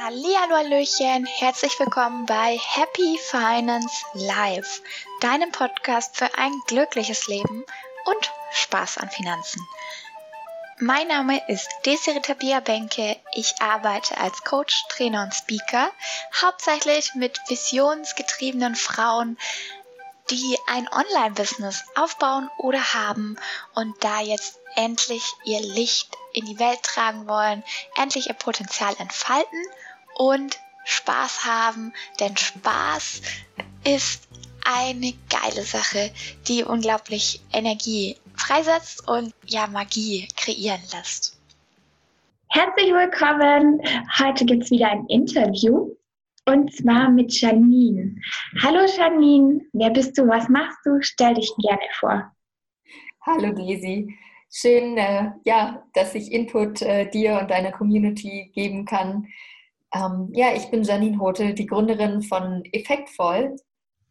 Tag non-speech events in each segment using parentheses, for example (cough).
Hallihallo Hallöchen, herzlich willkommen bei Happy Finance Live, deinem Podcast für ein glückliches Leben und Spaß an Finanzen. Mein Name ist Desiree Tabia Benke. Ich arbeite als Coach, Trainer und Speaker, hauptsächlich mit visionsgetriebenen Frauen, die ein Online-Business aufbauen oder haben und da jetzt endlich ihr Licht in die Welt tragen wollen, endlich ihr Potenzial entfalten und Spaß haben, denn Spaß ist eine geile Sache, die unglaublich Energie freisetzt und ja Magie kreieren lässt. Herzlich willkommen. Heute gibt es wieder ein Interview und zwar mit Janine. Hallo Janine, wer bist du? Was machst du? Stell dich gerne vor. Hallo Daisy. Schön, äh, ja, dass ich Input äh, dir und deiner Community geben kann. Ähm, ja, ich bin Janine Hotel, die Gründerin von Effektvoll.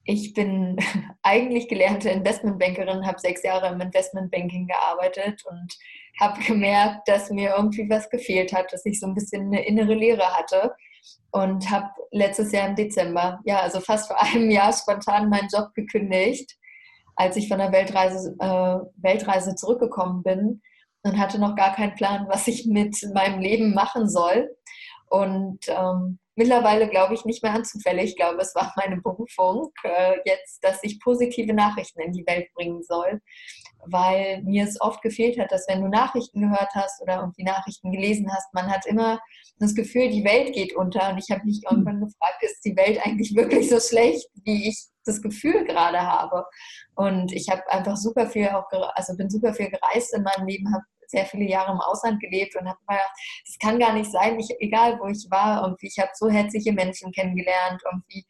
Ich bin (laughs) eigentlich gelernte Investmentbankerin, habe sechs Jahre im Investmentbanking gearbeitet und habe gemerkt, dass mir irgendwie was gefehlt hat, dass ich so ein bisschen eine innere Leere hatte und habe letztes Jahr im Dezember, ja, also fast vor einem Jahr spontan meinen Job gekündigt, als ich von der Weltreise, äh, Weltreise zurückgekommen bin und hatte noch gar keinen Plan, was ich mit meinem Leben machen soll und ähm, mittlerweile glaube ich nicht mehr an Zufälle. Ich glaube, es war meine Berufung äh, jetzt, dass ich positive Nachrichten in die Welt bringen soll, weil mir es oft gefehlt hat, dass wenn du Nachrichten gehört hast oder irgendwie Nachrichten gelesen hast, man hat immer das Gefühl, die Welt geht unter. Und ich habe mich irgendwann gefragt, ist die Welt eigentlich wirklich so schlecht, wie ich das Gefühl gerade habe? Und ich habe einfach super viel auch, also bin super viel gereist in meinem Leben, habe sehr viele Jahre im Ausland gelebt und habe mir gedacht, das kann gar nicht sein, ich, egal wo ich war, irgendwie, ich habe so herzliche Menschen kennengelernt, irgendwie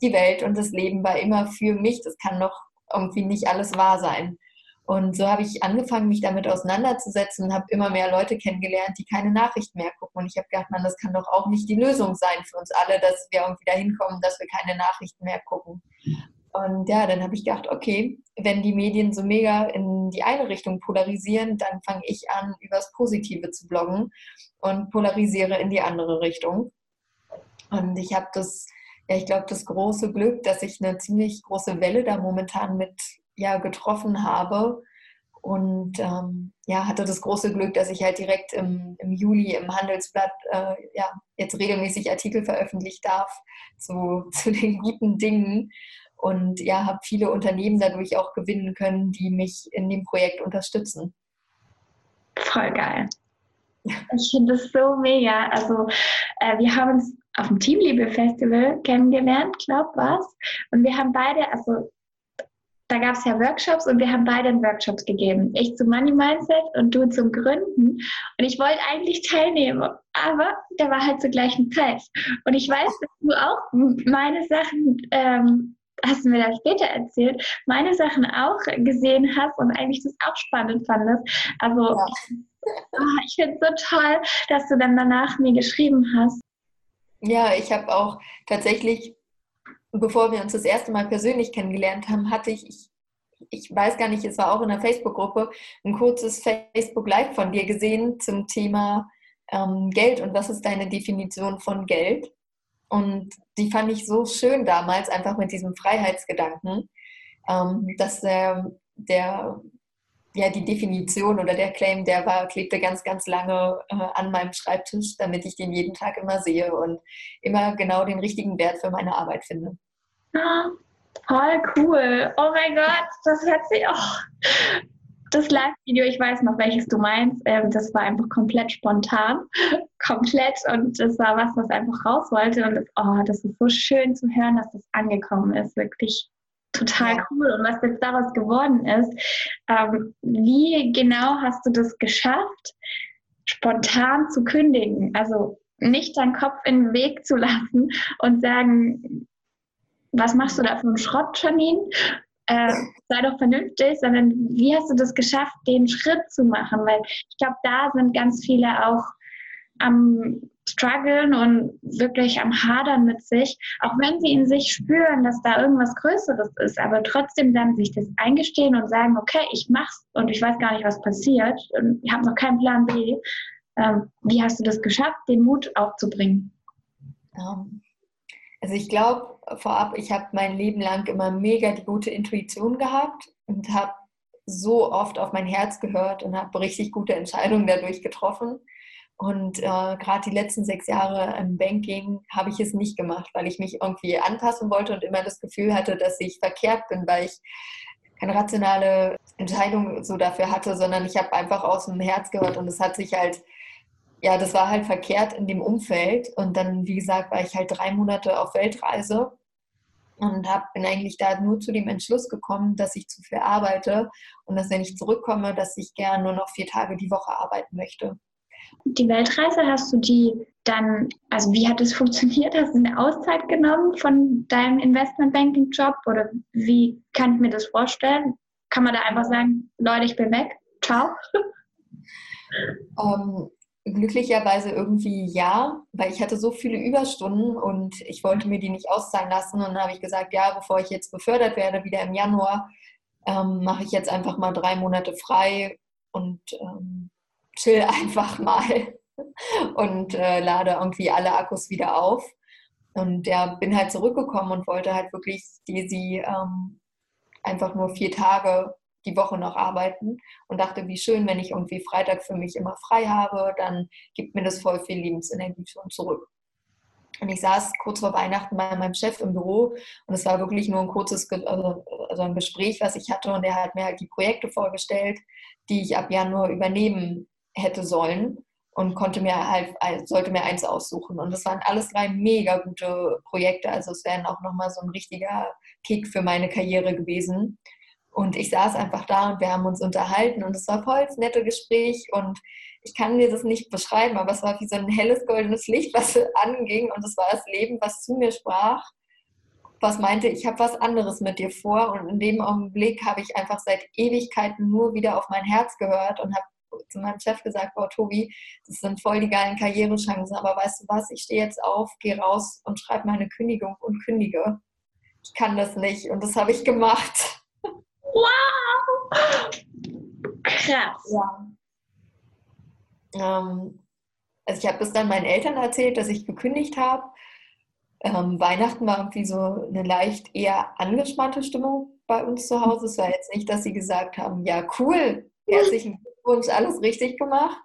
die Welt und das Leben war immer für mich, das kann doch irgendwie nicht alles wahr sein. Und so habe ich angefangen, mich damit auseinanderzusetzen und habe immer mehr Leute kennengelernt, die keine Nachrichten mehr gucken. Und ich habe gedacht, man, das kann doch auch nicht die Lösung sein für uns alle, dass wir irgendwie dahin kommen, dass wir keine Nachrichten mehr gucken. Und ja, dann habe ich gedacht, okay, wenn die Medien so mega in die eine Richtung polarisieren, dann fange ich an, übers Positive zu bloggen und polarisiere in die andere Richtung. Und ich habe das, ja, ich glaube, das große Glück, dass ich eine ziemlich große Welle da momentan mit ja, getroffen habe. Und ähm, ja, hatte das große Glück, dass ich halt direkt im, im Juli im Handelsblatt äh, ja, jetzt regelmäßig Artikel veröffentlicht darf zu, (laughs) zu den guten Dingen und ja, habe viele Unternehmen dadurch auch gewinnen können, die mich in dem Projekt unterstützen. Voll geil. Ich finde das so mega. Also äh, wir haben uns auf dem Teamliebe Festival kennengelernt, glaub was. Und wir haben beide, also da gab es ja Workshops und wir haben beide einen Workshop gegeben. Ich zum Money Mindset und du zum Gründen. Und ich wollte eigentlich teilnehmen, aber der war halt zur gleichen Zeit. Und ich weiß, dass du auch meine Sachen ähm, hast du mir das später erzählt, meine Sachen auch gesehen hast und eigentlich das auch spannend fandest. Also ja. (laughs) Ah, ich finde es so toll, dass du dann danach mir geschrieben hast. Ja, ich habe auch tatsächlich, bevor wir uns das erste Mal persönlich kennengelernt haben, hatte ich, ich, ich weiß gar nicht, es war auch in der Facebook-Gruppe, ein kurzes Facebook-Live von dir gesehen zum Thema ähm, Geld und was ist deine Definition von Geld. Und die fand ich so schön damals, einfach mit diesem Freiheitsgedanken, ähm, dass der, der, ja, die Definition oder der Claim, der war, klebte ganz, ganz lange äh, an meinem Schreibtisch, damit ich den jeden Tag immer sehe und immer genau den richtigen Wert für meine Arbeit finde. Ah, voll cool. Oh mein Gott, das hört sich auch das Live-Video, ich weiß noch, welches du meinst, ähm, das war einfach komplett spontan, (laughs) komplett. Und das war was, was einfach raus wollte. Und das, oh, das ist so schön zu hören, dass das angekommen ist, wirklich total ja. cool. Und was jetzt daraus geworden ist, ähm, wie genau hast du das geschafft, spontan zu kündigen, also nicht deinen Kopf in den Weg zu lassen und sagen, was machst du da für einen Schrott, Janine? Äh, sei doch vernünftig, sondern wie hast du das geschafft, den Schritt zu machen? Weil ich glaube, da sind ganz viele auch am struggeln und wirklich am hadern mit sich, auch wenn sie in sich spüren, dass da irgendwas Größeres ist, aber trotzdem dann sich das eingestehen und sagen, okay, ich mach's und ich weiß gar nicht, was passiert und ich habe noch keinen Plan B. Ähm, wie hast du das geschafft, den Mut aufzubringen? Ähm, also ich glaube vorab, ich habe mein Leben lang immer mega die gute Intuition gehabt und habe so oft auf mein Herz gehört und habe richtig gute Entscheidungen dadurch getroffen. Und äh, gerade die letzten sechs Jahre im Banking habe ich es nicht gemacht, weil ich mich irgendwie anpassen wollte und immer das Gefühl hatte, dass ich verkehrt bin, weil ich keine rationale Entscheidung so dafür hatte, sondern ich habe einfach aus dem Herz gehört und es hat sich halt, ja, das war halt verkehrt in dem Umfeld. Und dann, wie gesagt, war ich halt drei Monate auf Weltreise und hab, bin eigentlich da nur zu dem Entschluss gekommen, dass ich zu viel arbeite und dass wenn ich zurückkomme, dass ich gern nur noch vier Tage die Woche arbeiten möchte. Die Weltreise hast du die dann, also wie hat es (laughs) funktioniert? Hast du eine Auszeit genommen von deinem Investmentbanking-Job oder wie kann ich mir das vorstellen? Kann man da einfach sagen, Leute, ich bin weg, ciao? Ähm, glücklicherweise irgendwie ja, weil ich hatte so viele Überstunden und ich wollte mir die nicht auszahlen lassen. Und dann habe ich gesagt, ja, bevor ich jetzt befördert werde, wieder im Januar, ähm, mache ich jetzt einfach mal drei Monate frei und ähm, chill (laughs) einfach mal und äh, lade irgendwie alle Akkus wieder auf. Und ja, bin halt zurückgekommen und wollte halt wirklich die ähm, einfach nur vier Tage die Woche noch arbeiten und dachte, wie schön, wenn ich irgendwie Freitag für mich immer frei habe, dann gibt mir das voll viel Lebensenergie schon zurück. Und ich saß kurz vor Weihnachten bei meinem Chef im Büro und es war wirklich nur ein kurzes also, also ein Gespräch, was ich hatte und er hat mir halt die Projekte vorgestellt, die ich ab Januar übernehmen hätte sollen und konnte mir halt, sollte mir eins aussuchen. Und das waren alles drei mega gute Projekte. Also es wären auch nochmal so ein richtiger Kick für meine Karriere gewesen. Und ich saß einfach da und wir haben uns unterhalten und es war voll das nette Gespräch und ich kann dir das nicht beschreiben, aber es war wie so ein helles goldenes Licht, (laughs) was anging und es war das Leben, was zu mir sprach, was meinte, ich habe was anderes mit dir vor und in dem Augenblick habe ich einfach seit Ewigkeiten nur wieder auf mein Herz gehört und habe zu meinem Chef gesagt, boah, Tobi, das sind voll die geilen Karrierechancen, aber weißt du was, ich stehe jetzt auf, gehe raus und schreibe meine Kündigung und kündige. Ich kann das nicht und das habe ich gemacht. Wow! Krass. Ja. Ähm, also ich habe es dann meinen Eltern erzählt, dass ich gekündigt habe. Ähm, Weihnachten war irgendwie so eine leicht eher angespannte Stimmung bei uns zu Hause. Es war jetzt nicht, dass sie gesagt haben, ja cool, herzlichen Glückwunsch, alles richtig gemacht.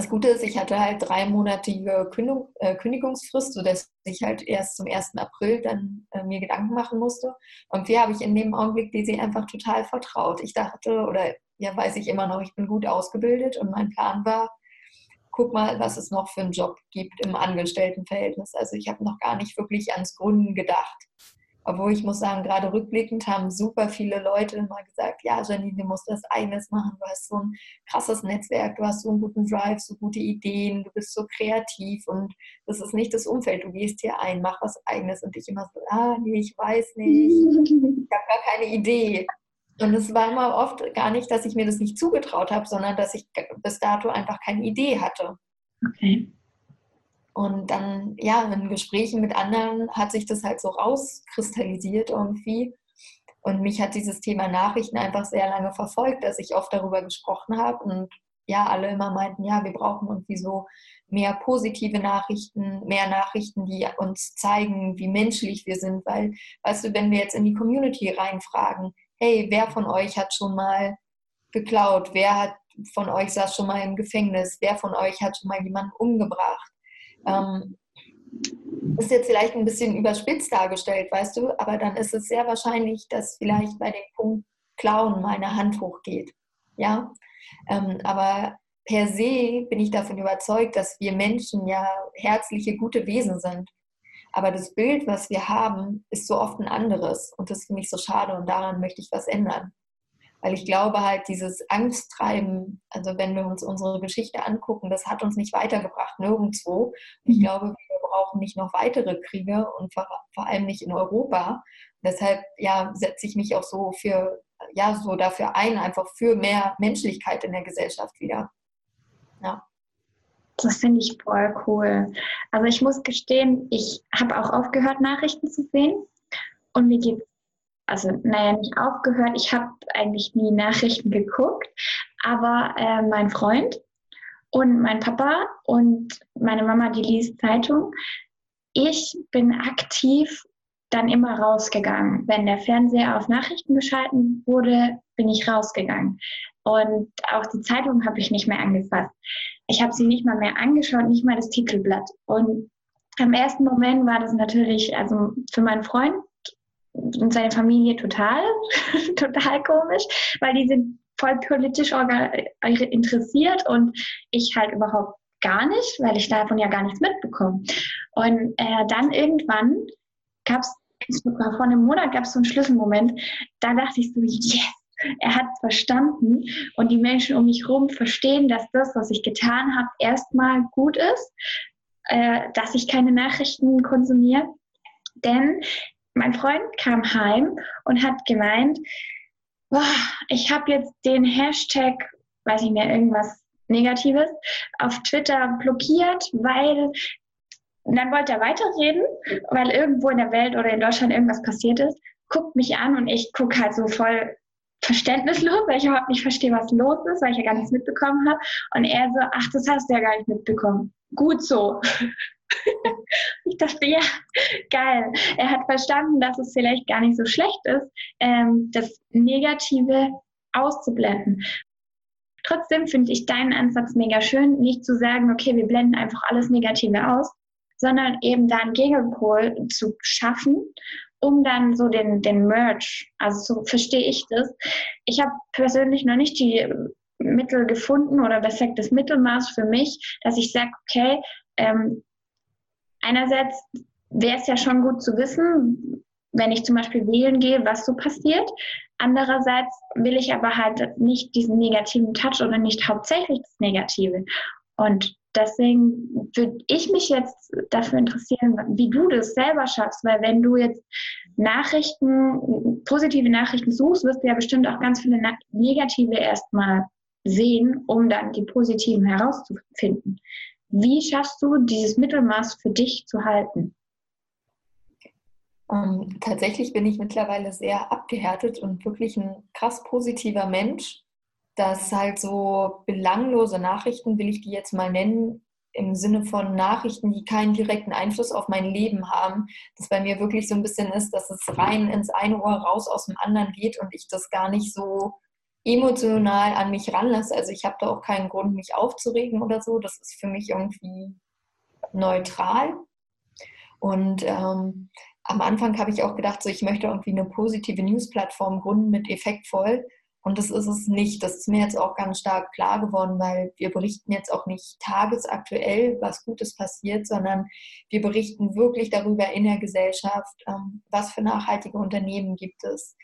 Das Gute ist, ich hatte halt dreimonatige Kündigung, äh, Kündigungsfrist, sodass ich halt erst zum 1. April dann äh, mir Gedanken machen musste. Und wie habe ich in dem Augenblick die sie einfach total vertraut. Ich dachte, oder ja, weiß ich immer noch, ich bin gut ausgebildet und mein Plan war, guck mal, was es noch für einen Job gibt im Angestelltenverhältnis. Also ich habe noch gar nicht wirklich ans Gründen gedacht. Obwohl ich muss sagen, gerade rückblickend haben super viele Leute immer gesagt, ja, Janine, du musst das eigenes machen. Du hast so ein krasses Netzwerk, du hast so einen guten Drive, so gute Ideen, du bist so kreativ und das ist nicht das Umfeld. Du gehst hier ein, mach was eigenes und ich immer so, ah, nee, ich weiß nicht, (laughs) ich habe gar keine Idee. Und es war immer oft gar nicht, dass ich mir das nicht zugetraut habe, sondern dass ich bis dato einfach keine Idee hatte. Okay. Und dann, ja, in Gesprächen mit anderen hat sich das halt so rauskristallisiert irgendwie. Und mich hat dieses Thema Nachrichten einfach sehr lange verfolgt, dass ich oft darüber gesprochen habe und ja, alle immer meinten, ja, wir brauchen irgendwie so mehr positive Nachrichten, mehr Nachrichten, die uns zeigen, wie menschlich wir sind. Weil, weißt du, wenn wir jetzt in die Community reinfragen, hey, wer von euch hat schon mal geklaut? Wer hat von euch saß schon mal im Gefängnis? Wer von euch hat schon mal jemanden umgebracht? Ähm, ist jetzt vielleicht ein bisschen überspitzt dargestellt, weißt du, aber dann ist es sehr wahrscheinlich, dass vielleicht bei dem Punkt Klauen meine Hand hochgeht. Ja, ähm, aber per se bin ich davon überzeugt, dass wir Menschen ja herzliche, gute Wesen sind. Aber das Bild, was wir haben, ist so oft ein anderes. Und das finde ich so schade und daran möchte ich was ändern. Weil ich glaube halt, dieses Angsttreiben, also wenn wir uns unsere Geschichte angucken, das hat uns nicht weitergebracht, nirgendwo. Und ich mhm. glaube, wir brauchen nicht noch weitere Kriege und vor, vor allem nicht in Europa. deshalb ja, setze ich mich auch so für, ja, so dafür ein, einfach für mehr Menschlichkeit in der Gesellschaft wieder. Ja. Das finde ich voll cool. Also ich muss gestehen, ich habe auch aufgehört, Nachrichten zu sehen. Und mir geht es also naja, nicht aufgehört. Ich habe eigentlich nie Nachrichten geguckt, aber äh, mein Freund und mein Papa und meine Mama, die liest Zeitung. Ich bin aktiv dann immer rausgegangen. Wenn der Fernseher auf Nachrichten geschalten wurde, bin ich rausgegangen. Und auch die Zeitung habe ich nicht mehr angefasst. Ich habe sie nicht mal mehr angeschaut, nicht mal das Titelblatt. Und im ersten Moment war das natürlich, also für meinen Freund und seine Familie total, (laughs) total komisch, weil die sind voll politisch interessiert und ich halt überhaupt gar nicht, weil ich davon ja gar nichts mitbekomme. Und äh, dann irgendwann gab es, vor einem Monat gab es so einen Schlüsselmoment, da dachte ich so, yes, er hat verstanden und die Menschen um mich herum verstehen, dass das, was ich getan habe, erstmal gut ist, äh, dass ich keine Nachrichten konsumiere. Denn mein Freund kam heim und hat gemeint, boah, ich habe jetzt den Hashtag, weiß ich mehr, irgendwas Negatives, auf Twitter blockiert, weil und dann wollte er weiterreden, weil irgendwo in der Welt oder in Deutschland irgendwas passiert ist, guckt mich an und ich gucke halt so voll verständnislos, weil ich überhaupt nicht verstehe, was los ist, weil ich ja gar nichts mitbekommen habe. Und er so, ach, das hast du ja gar nicht mitbekommen. Gut so. (laughs) ich dachte, ja, geil. Er hat verstanden, dass es vielleicht gar nicht so schlecht ist, ähm, das Negative auszublenden. Trotzdem finde ich deinen Ansatz mega schön, nicht zu sagen, okay, wir blenden einfach alles Negative aus, sondern eben da einen Gegenpol zu schaffen, um dann so den, den Merge, also so verstehe ich das. Ich habe persönlich noch nicht die Mittel gefunden oder besser das Mittelmaß für mich, dass ich sage, okay, ähm, einerseits wäre es ja schon gut zu wissen, wenn ich zum Beispiel wählen gehe, was so passiert. Andererseits will ich aber halt nicht diesen negativen Touch oder nicht hauptsächlich das Negative. Und deswegen würde ich mich jetzt dafür interessieren, wie du das selber schaffst, weil wenn du jetzt Nachrichten, positive Nachrichten suchst, wirst du ja bestimmt auch ganz viele negative erstmal sehen, um dann die positiven herauszufinden. Wie schaffst du dieses Mittelmaß für dich zu halten? Ähm, tatsächlich bin ich mittlerweile sehr abgehärtet und wirklich ein krass positiver Mensch dass halt so belanglose Nachrichten, will ich die jetzt mal nennen, im Sinne von Nachrichten, die keinen direkten Einfluss auf mein Leben haben, dass bei mir wirklich so ein bisschen ist, dass es rein ins eine Ohr raus aus dem anderen geht und ich das gar nicht so emotional an mich ranlasse. Also ich habe da auch keinen Grund, mich aufzuregen oder so. Das ist für mich irgendwie neutral. Und ähm, am Anfang habe ich auch gedacht, so ich möchte irgendwie eine positive News-Plattform gründen mit effektvoll. Und das ist es nicht. Das ist mir jetzt auch ganz stark klar geworden, weil wir berichten jetzt auch nicht tagesaktuell, was Gutes passiert, sondern wir berichten wirklich darüber in der Gesellschaft, ähm, was für nachhaltige Unternehmen gibt es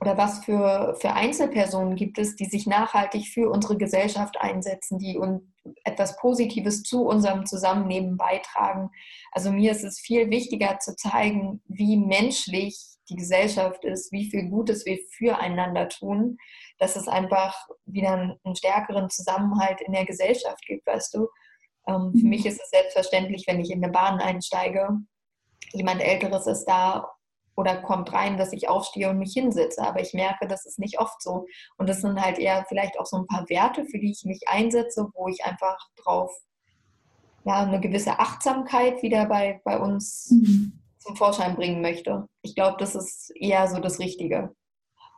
oder was für, für Einzelpersonen gibt es, die sich nachhaltig für unsere Gesellschaft einsetzen, die uns etwas Positives zu unserem Zusammenleben beitragen. Also mir ist es viel wichtiger zu zeigen, wie menschlich die Gesellschaft ist, wie viel Gutes wir füreinander tun, dass es einfach wieder einen, stärkeren Zusammenhalt in der Gesellschaft gibt, weißt du. Ähm, für mhm. mich ist es selbstverständlich, wenn ich in eine Bahn einsteige, jemand Älteres ist da oder kommt rein, dass ich aufstehe und mich hinsetze. Aber ich merke, das ist nicht oft so. Und das sind halt eher vielleicht auch so ein paar Werte, für die ich mich einsetze, wo ich einfach drauf, ja, eine gewisse Achtsamkeit wieder bei, bei uns mhm zum Vorschein bringen möchte. Ich glaube, das ist eher so das Richtige.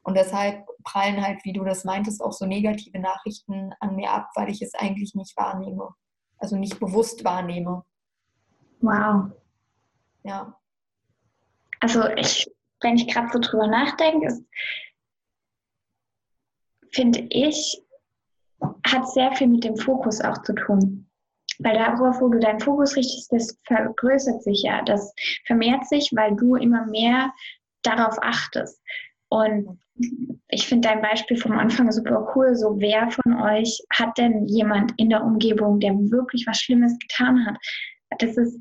Und deshalb prallen halt, wie du das meintest, auch so negative Nachrichten an mir ab, weil ich es eigentlich nicht wahrnehme. Also nicht bewusst wahrnehme. Wow. Ja. Also ich, wenn ich gerade so drüber nachdenke, finde ich, hat sehr viel mit dem Fokus auch zu tun. Weil darauf, wo du deinen Fokus richtest, das vergrößert sich ja, das vermehrt sich, weil du immer mehr darauf achtest. Und ich finde dein Beispiel vom Anfang super cool. So, wer von euch hat denn jemand in der Umgebung, der wirklich was Schlimmes getan hat? Das ist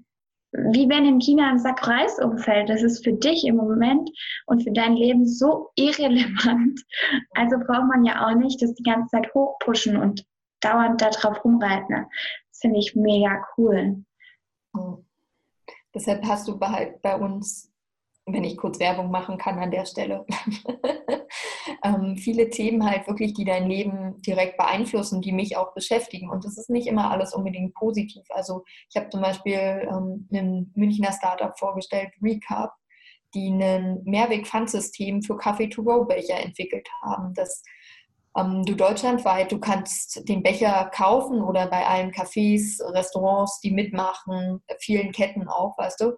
wie wenn in China ein Sack Reis umfällt. Das ist für dich im Moment und für dein Leben so irrelevant. Also braucht man ja auch nicht das die ganze Zeit hochpushen und dauernd darauf rumreiten finde ich mega cool. Mhm. Deshalb hast du bei, bei uns wenn ich kurz Werbung machen kann an der Stelle. (laughs) ähm, viele Themen halt wirklich, die dein Leben direkt beeinflussen, die mich auch beschäftigen. Und das ist nicht immer alles unbedingt positiv. Also ich habe zum Beispiel ähm, ein Münchner Startup vorgestellt, Recap, die ein Mehrweg-Pfandsystem für Kaffee-to-go-Becher entwickelt haben. Das ähm, du deutschlandweit, du kannst den Becher kaufen oder bei allen Cafés, Restaurants, die mitmachen, vielen Ketten auch, weißt du,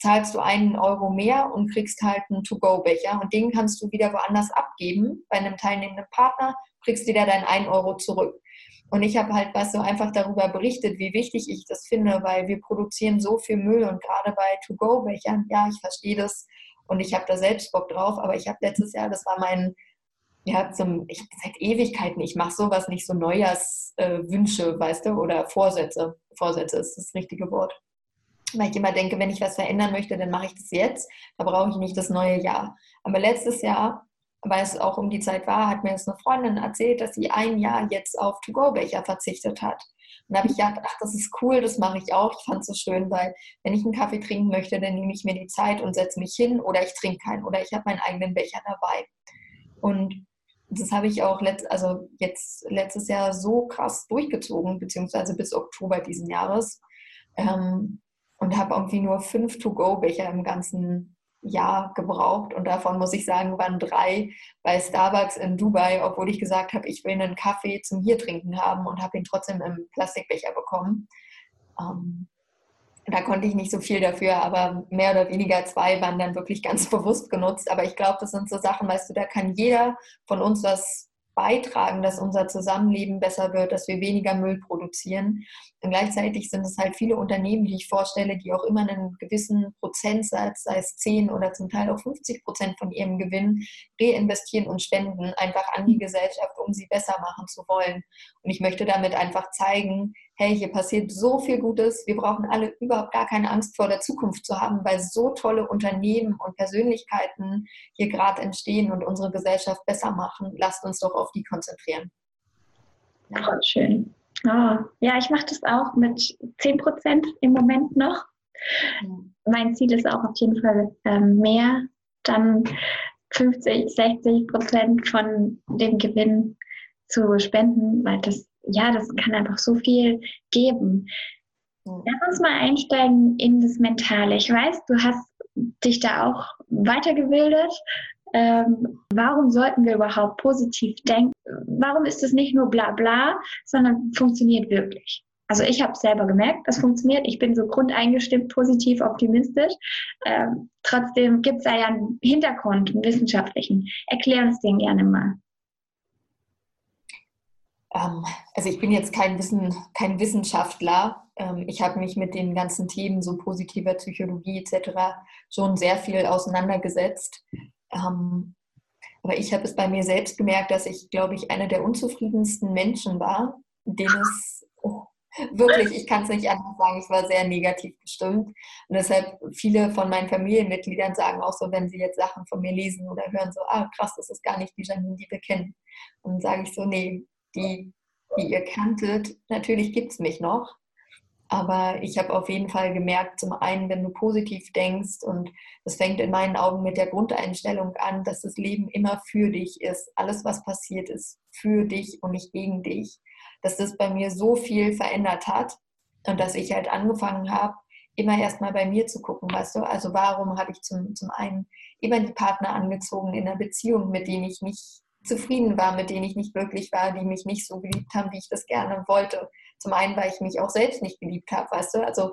zahlst du einen Euro mehr und kriegst halt einen To-Go-Becher und den kannst du wieder woanders abgeben bei einem teilnehmenden Partner, kriegst wieder deinen einen Euro zurück. Und ich habe halt, weißt du, einfach darüber berichtet, wie wichtig ich das finde, weil wir produzieren so viel Müll und gerade bei To-Go-Bechern, ja, ich verstehe das und ich habe da selbst Bock drauf, aber ich habe letztes Jahr, das war mein ja, zum, ich, seit Ewigkeiten, ich mache sowas nicht so Neujahrswünsche, äh, weißt du, oder Vorsätze. Vorsätze ist das richtige Wort. Weil ich immer denke, wenn ich was verändern möchte, dann mache ich das jetzt. Da brauche ich nicht das neue Jahr. Aber letztes Jahr, weil es auch um die Zeit war, hat mir jetzt eine Freundin erzählt, dass sie ein Jahr jetzt auf To-Go-Becher verzichtet hat. Und da habe ich gedacht, ach, das ist cool, das mache ich auch. Ich fand es so schön, weil wenn ich einen Kaffee trinken möchte, dann nehme ich mir die Zeit und setze mich hin oder ich trinke keinen oder ich habe meinen eigenen Becher dabei. Und das habe ich auch letzt, also jetzt letztes Jahr so krass durchgezogen, beziehungsweise bis Oktober diesen Jahres. Ähm, und habe irgendwie nur fünf To-Go-Becher im ganzen Jahr gebraucht. Und davon muss ich sagen, waren drei bei Starbucks in Dubai, obwohl ich gesagt habe, ich will einen Kaffee zum hier trinken haben und habe ihn trotzdem im Plastikbecher bekommen. Ähm, da konnte ich nicht so viel dafür, aber mehr oder weniger zwei waren dann wirklich ganz (laughs) bewusst genutzt. Aber ich glaube, das sind so Sachen, weißt du, da kann jeder von uns was beitragen, dass unser Zusammenleben besser wird, dass wir weniger Müll produzieren. Und gleichzeitig sind es halt viele Unternehmen, die ich vorstelle, die auch immer einen gewissen Prozentsatz, sei es 10 oder zum Teil auch 50 Prozent von ihrem Gewinn, reinvestieren und spenden, einfach an die Gesellschaft, um sie besser machen zu wollen. Und ich möchte damit einfach zeigen, hey, hier passiert so viel Gutes, wir brauchen alle überhaupt gar keine Angst vor der Zukunft zu haben, weil so tolle Unternehmen und Persönlichkeiten hier gerade entstehen und unsere Gesellschaft besser machen. Lasst uns doch auf die konzentrieren. Ja. Schön. Oh, ja, ich mache das auch mit 10 Prozent im Moment noch. Mhm. Mein Ziel ist auch auf jeden Fall ähm, mehr, dann 50, 60 Prozent von dem Gewinn zu spenden, weil das ja, das kann einfach so viel geben. Lass uns mal einsteigen in das Mentale. Ich weiß, du hast dich da auch weitergebildet. Ähm, warum sollten wir überhaupt positiv denken? Warum ist es nicht nur bla bla, sondern funktioniert wirklich? Also ich habe selber gemerkt, das funktioniert. Ich bin so grundeingestimmt, positiv, optimistisch. Ähm, trotzdem gibt es da ja einen Hintergrund, einen wissenschaftlichen. Erklär uns den gerne mal. Ähm, also ich bin jetzt kein, Wissen, kein Wissenschaftler. Ähm, ich habe mich mit den ganzen Themen so positiver Psychologie etc. schon sehr viel auseinandergesetzt. Ähm, aber ich habe es bei mir selbst gemerkt, dass ich, glaube ich, einer der unzufriedensten Menschen war, den es oh, wirklich, ich kann es nicht anders sagen, ich war sehr negativ gestimmt. Und deshalb viele von meinen Familienmitgliedern sagen auch so, wenn sie jetzt Sachen von mir lesen oder hören, so, ah krass, das ist gar nicht die Janine, die wir kennen. Und dann sage ich so, nee, die, die ihr kanntet, natürlich gibt es mich noch. Aber ich habe auf jeden Fall gemerkt, zum einen, wenn du positiv denkst, und das fängt in meinen Augen mit der Grundeinstellung an, dass das Leben immer für dich ist. Alles, was passiert, ist für dich und nicht gegen dich. Dass das bei mir so viel verändert hat und dass ich halt angefangen habe, immer erstmal bei mir zu gucken, weißt du, also warum habe ich zum, zum einen immer die Partner angezogen in einer Beziehung, mit denen ich nicht zufrieden war, mit denen ich nicht glücklich war, die mich nicht so geliebt haben, wie ich das gerne wollte. Zum einen, weil ich mich auch selbst nicht geliebt habe, weißt du? Also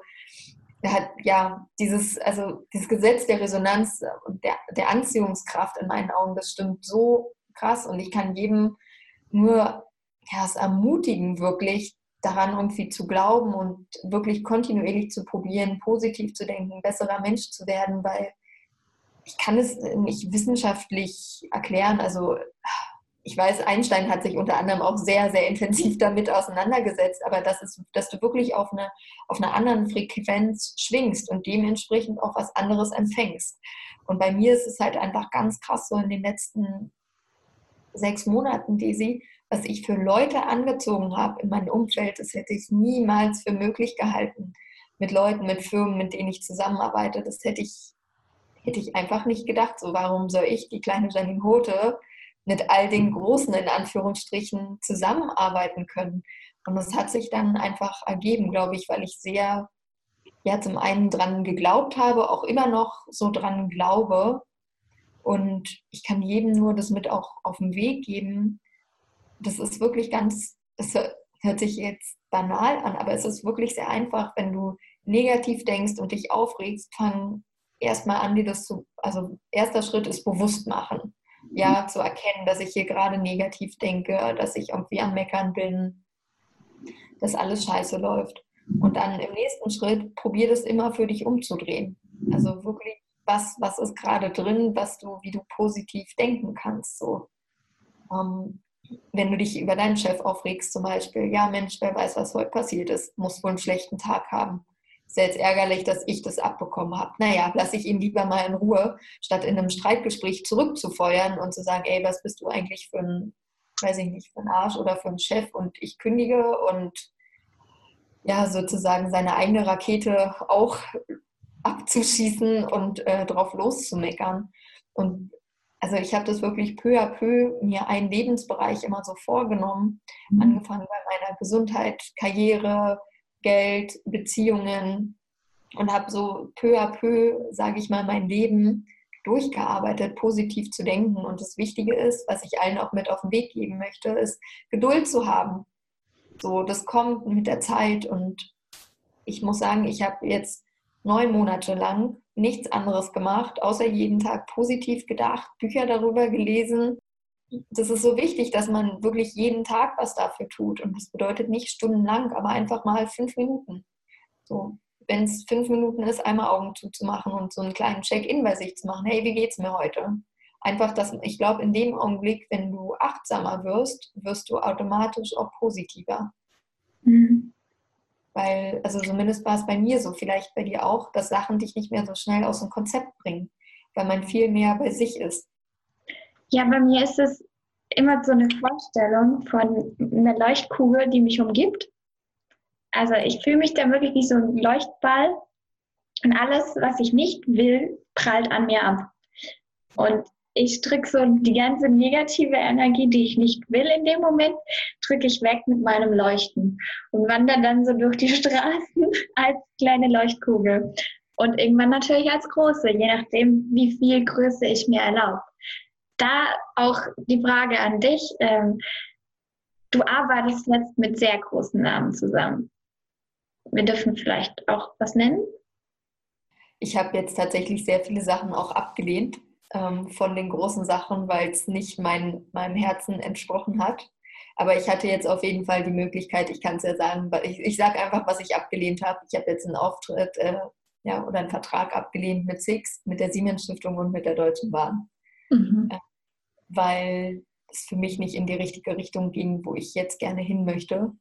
hat ja dieses, also dieses Gesetz der Resonanz und der, der Anziehungskraft in meinen Augen, das stimmt so krass und ich kann jedem nur ja, es ermutigen, wirklich daran irgendwie zu glauben und wirklich kontinuierlich zu probieren, positiv zu denken, besserer Mensch zu werden, weil ich kann es nicht wissenschaftlich erklären. Also ich weiß, Einstein hat sich unter anderem auch sehr, sehr intensiv damit auseinandergesetzt, aber das ist, dass du wirklich auf, eine, auf einer anderen Frequenz schwingst und dementsprechend auch was anderes empfängst. Und bei mir ist es halt einfach ganz krass so in den letzten sechs Monaten, Daisy, was ich für Leute angezogen habe in meinem Umfeld, das hätte ich niemals für möglich gehalten. Mit Leuten, mit Firmen, mit denen ich zusammenarbeite, das hätte ich hätte ich einfach nicht gedacht, so warum soll ich, die kleine Janine Hote, mit all den Großen in Anführungsstrichen zusammenarbeiten können. Und das hat sich dann einfach ergeben, glaube ich, weil ich sehr, ja, zum einen dran geglaubt habe, auch immer noch so dran glaube. Und ich kann jedem nur das mit auch auf den Weg geben. Das ist wirklich ganz, das hört sich jetzt banal an, aber es ist wirklich sehr einfach, wenn du negativ denkst und dich aufregst, fang erstmal an, dir das zu, also erster Schritt ist bewusst machen. Ja, zu erkennen, dass ich hier gerade negativ denke, dass ich irgendwie am Meckern bin, dass alles scheiße läuft. Und dann im nächsten Schritt probier das immer für dich umzudrehen. Also wirklich, was, was ist gerade drin, was du, wie du positiv denken kannst. So. Ähm, wenn du dich über deinen Chef aufregst, zum Beispiel, ja Mensch, wer weiß, was heute passiert ist, muss wohl einen schlechten Tag haben ist ja jetzt ärgerlich, dass ich das abbekommen habe. Naja, lasse ich ihn lieber mal in Ruhe, statt in einem Streitgespräch zurückzufeuern und zu sagen, ey, was bist du eigentlich für ein, weiß ich nicht, für ein Arsch oder für ein Chef und ich kündige und ja, sozusagen seine eigene Rakete auch abzuschießen und äh, drauf loszumeckern. Und also ich habe das wirklich peu à peu mir einen Lebensbereich immer so vorgenommen, mhm. angefangen bei meiner Gesundheit, Karriere, Geld, Beziehungen und habe so peu à peu, sage ich mal, mein Leben durchgearbeitet, positiv zu denken. Und das Wichtige ist, was ich allen auch mit auf den Weg geben möchte, ist Geduld zu haben. So, das kommt mit der Zeit und ich muss sagen, ich habe jetzt neun Monate lang nichts anderes gemacht, außer jeden Tag positiv gedacht, Bücher darüber gelesen, das ist so wichtig, dass man wirklich jeden Tag was dafür tut. Und das bedeutet nicht stundenlang, aber einfach mal fünf Minuten. So, wenn es fünf Minuten ist, einmal Augen zuzumachen und so einen kleinen Check-in bei sich zu machen. Hey, wie geht's mir heute? Einfach, dass ich glaube, in dem Augenblick, wenn du achtsamer wirst, wirst du automatisch auch positiver. Mhm. Weil, also zumindest war es bei mir so, vielleicht bei dir auch, dass Sachen dich nicht mehr so schnell aus dem Konzept bringen, weil man viel mehr bei sich ist. Ja, bei mir ist es immer so eine Vorstellung von einer Leuchtkugel, die mich umgibt. Also ich fühle mich da wirklich wie so ein Leuchtball und alles, was ich nicht will, prallt an mir ab. Und ich drücke so die ganze negative Energie, die ich nicht will in dem Moment, drücke ich weg mit meinem Leuchten und wandere dann so durch die (laughs) Straßen als kleine Leuchtkugel. Und irgendwann natürlich als große, je nachdem, wie viel Größe ich mir erlaube da auch die Frage an dich. Ähm, du arbeitest jetzt mit sehr großen Namen zusammen. Wir dürfen vielleicht auch was nennen. Ich habe jetzt tatsächlich sehr viele Sachen auch abgelehnt ähm, von den großen Sachen, weil es nicht mein, meinem Herzen entsprochen hat. Aber ich hatte jetzt auf jeden Fall die Möglichkeit, ich kann es ja sagen, ich, ich sage einfach, was ich abgelehnt habe. Ich habe jetzt einen Auftritt äh, ja, oder einen Vertrag abgelehnt mit Six, mit der Siemens Stiftung und mit der Deutschen Bahn. Mhm. Weil es für mich nicht in die richtige Richtung ging, wo ich jetzt gerne hin möchte.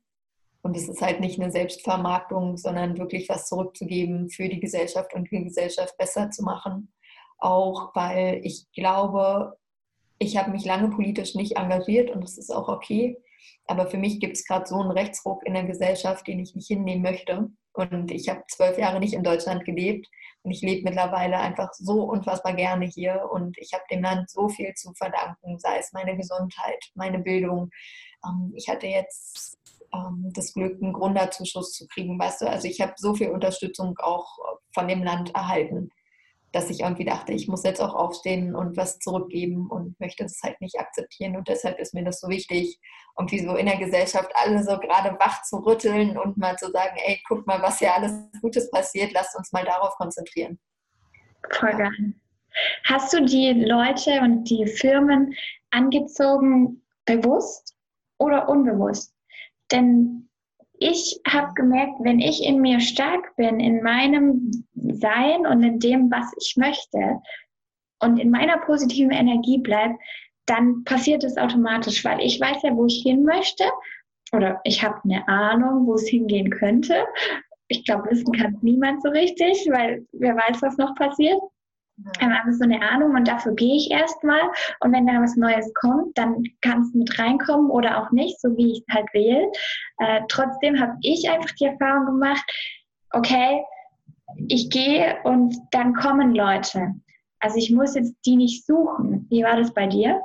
Und es ist halt nicht eine Selbstvermarktung, sondern wirklich was zurückzugeben für die Gesellschaft und die Gesellschaft besser zu machen. Auch weil ich glaube, ich habe mich lange politisch nicht engagiert und das ist auch okay. Aber für mich gibt es gerade so einen Rechtsruck in der Gesellschaft, den ich nicht hinnehmen möchte. Und ich habe zwölf Jahre nicht in Deutschland gelebt und ich lebe mittlerweile einfach so unfassbar gerne hier und ich habe dem Land so viel zu verdanken, sei es meine Gesundheit, meine Bildung. Ähm, ich hatte jetzt ähm, das Glück, einen Gründerzuschuss zu kriegen, weißt du. Also ich habe so viel Unterstützung auch von dem Land erhalten dass ich irgendwie dachte, ich muss jetzt auch aufstehen und was zurückgeben und möchte das halt nicht akzeptieren. Und deshalb ist mir das so wichtig, irgendwie so in der Gesellschaft alle so gerade wach zu rütteln und mal zu sagen, ey, guck mal, was hier alles Gutes passiert, lasst uns mal darauf konzentrieren. Voll geil. Hast du die Leute und die Firmen angezogen bewusst oder unbewusst? Denn ich habe gemerkt, wenn ich in mir stark bin, in meinem Sein und in dem, was ich möchte und in meiner positiven Energie bleibe, dann passiert es automatisch, weil ich weiß ja, wo ich hin möchte oder ich habe eine Ahnung, wo es hingehen könnte. Ich glaube, wissen kann niemand so richtig, weil wer weiß, was noch passiert. Ja. Ähm, also so eine Ahnung und dafür gehe ich erstmal. Und wenn da was Neues kommt, dann kann es mit reinkommen oder auch nicht, so wie ich es halt wähle. Äh, trotzdem habe ich einfach die Erfahrung gemacht, okay, ich gehe und dann kommen Leute. Also ich muss jetzt die nicht suchen. Wie war das bei dir?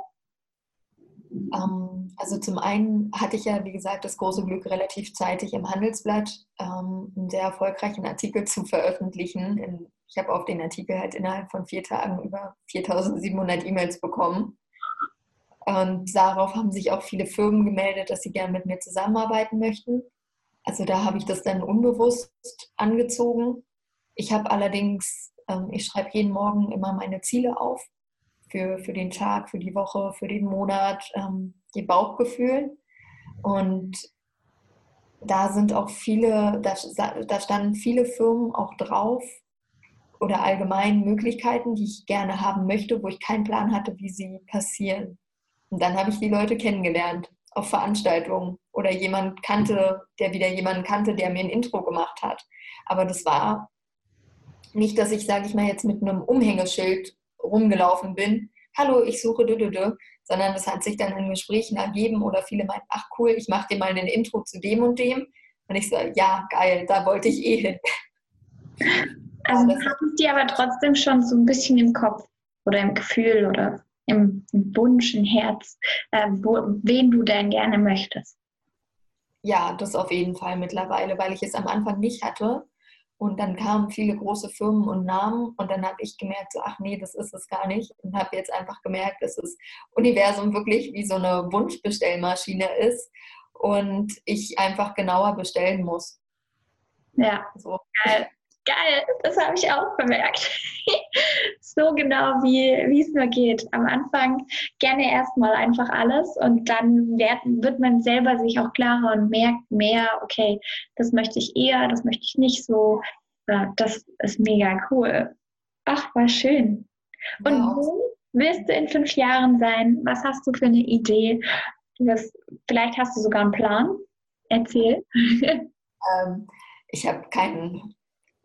Ähm, also zum einen hatte ich ja, wie gesagt, das große Glück, relativ zeitig im Handelsblatt ähm, einen sehr erfolgreichen Artikel zu veröffentlichen. In, ich habe auf den Artikel halt innerhalb von vier Tagen über 4700 E-Mails bekommen. Und darauf haben sich auch viele Firmen gemeldet, dass sie gerne mit mir zusammenarbeiten möchten. Also da habe ich das dann unbewusst angezogen. Ich habe allerdings, ähm, ich schreibe jeden Morgen immer meine Ziele auf für, für den Tag, für die Woche, für den Monat, ähm, die Bauchgefühl. Und da sind auch viele, da, da standen viele Firmen auch drauf oder allgemein Möglichkeiten, die ich gerne haben möchte, wo ich keinen Plan hatte, wie sie passieren. Und dann habe ich die Leute kennengelernt auf Veranstaltungen oder jemand kannte, der wieder jemanden kannte, der mir ein Intro gemacht hat. Aber das war nicht, dass ich, sage ich mal, jetzt mit einem Umhängeschild rumgelaufen bin, hallo, ich suche dü, sondern es hat sich dann in Gesprächen ergeben oder viele meinten, ach cool, ich mache dir mal ein Intro zu dem und dem. Und ich so, ja, geil, da wollte ich eh hin. Also hattest die aber trotzdem schon so ein bisschen im Kopf oder im Gefühl oder im, im Wunsch, im Herz, äh, wo, wen du denn gerne möchtest? Ja, das auf jeden Fall mittlerweile, weil ich es am Anfang nicht hatte. Und dann kamen viele große Firmen und Namen und dann habe ich gemerkt, so, ach nee, das ist es gar nicht. Und habe jetzt einfach gemerkt, dass das Universum wirklich wie so eine Wunschbestellmaschine ist und ich einfach genauer bestellen muss. Ja, so. geil. Geil, das habe ich auch bemerkt. (laughs) so genau, wie es nur geht. Am Anfang gerne erstmal einfach alles und dann wird, wird man selber sich auch klarer und merkt mehr, okay, das möchte ich eher, das möchte ich nicht so. Ja, das ist mega cool. Ach, war schön. Und ja. wo willst du in fünf Jahren sein? Was hast du für eine Idee? Was, vielleicht hast du sogar einen Plan. Erzähl. (laughs) Ähm, ich habe keinen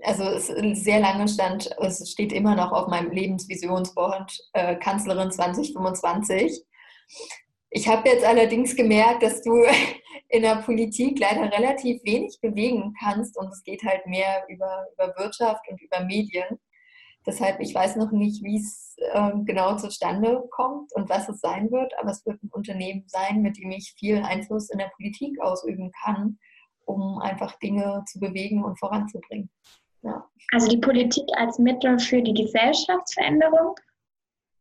also es sehr lange stand, es steht immer noch auf meinem Lebensvisionsboard, äh, Kanzlerin 2025. Ich habe jetzt allerdings gemerkt, dass du (laughs) in der Politik leider relativ wenig bewegen kannst und es geht halt mehr über, über Wirtschaft und über Medien. Deshalb, ich weiß noch nicht, wie es äh, genau zustande kommt und was es sein wird, aber es wird ein Unternehmen sein, mit dem ich viel Einfluss in der Politik ausüben kann, um einfach Dinge zu bewegen und voranzubringen. Ja. Also die Politik als Mittel für die Gesellschaftsveränderung?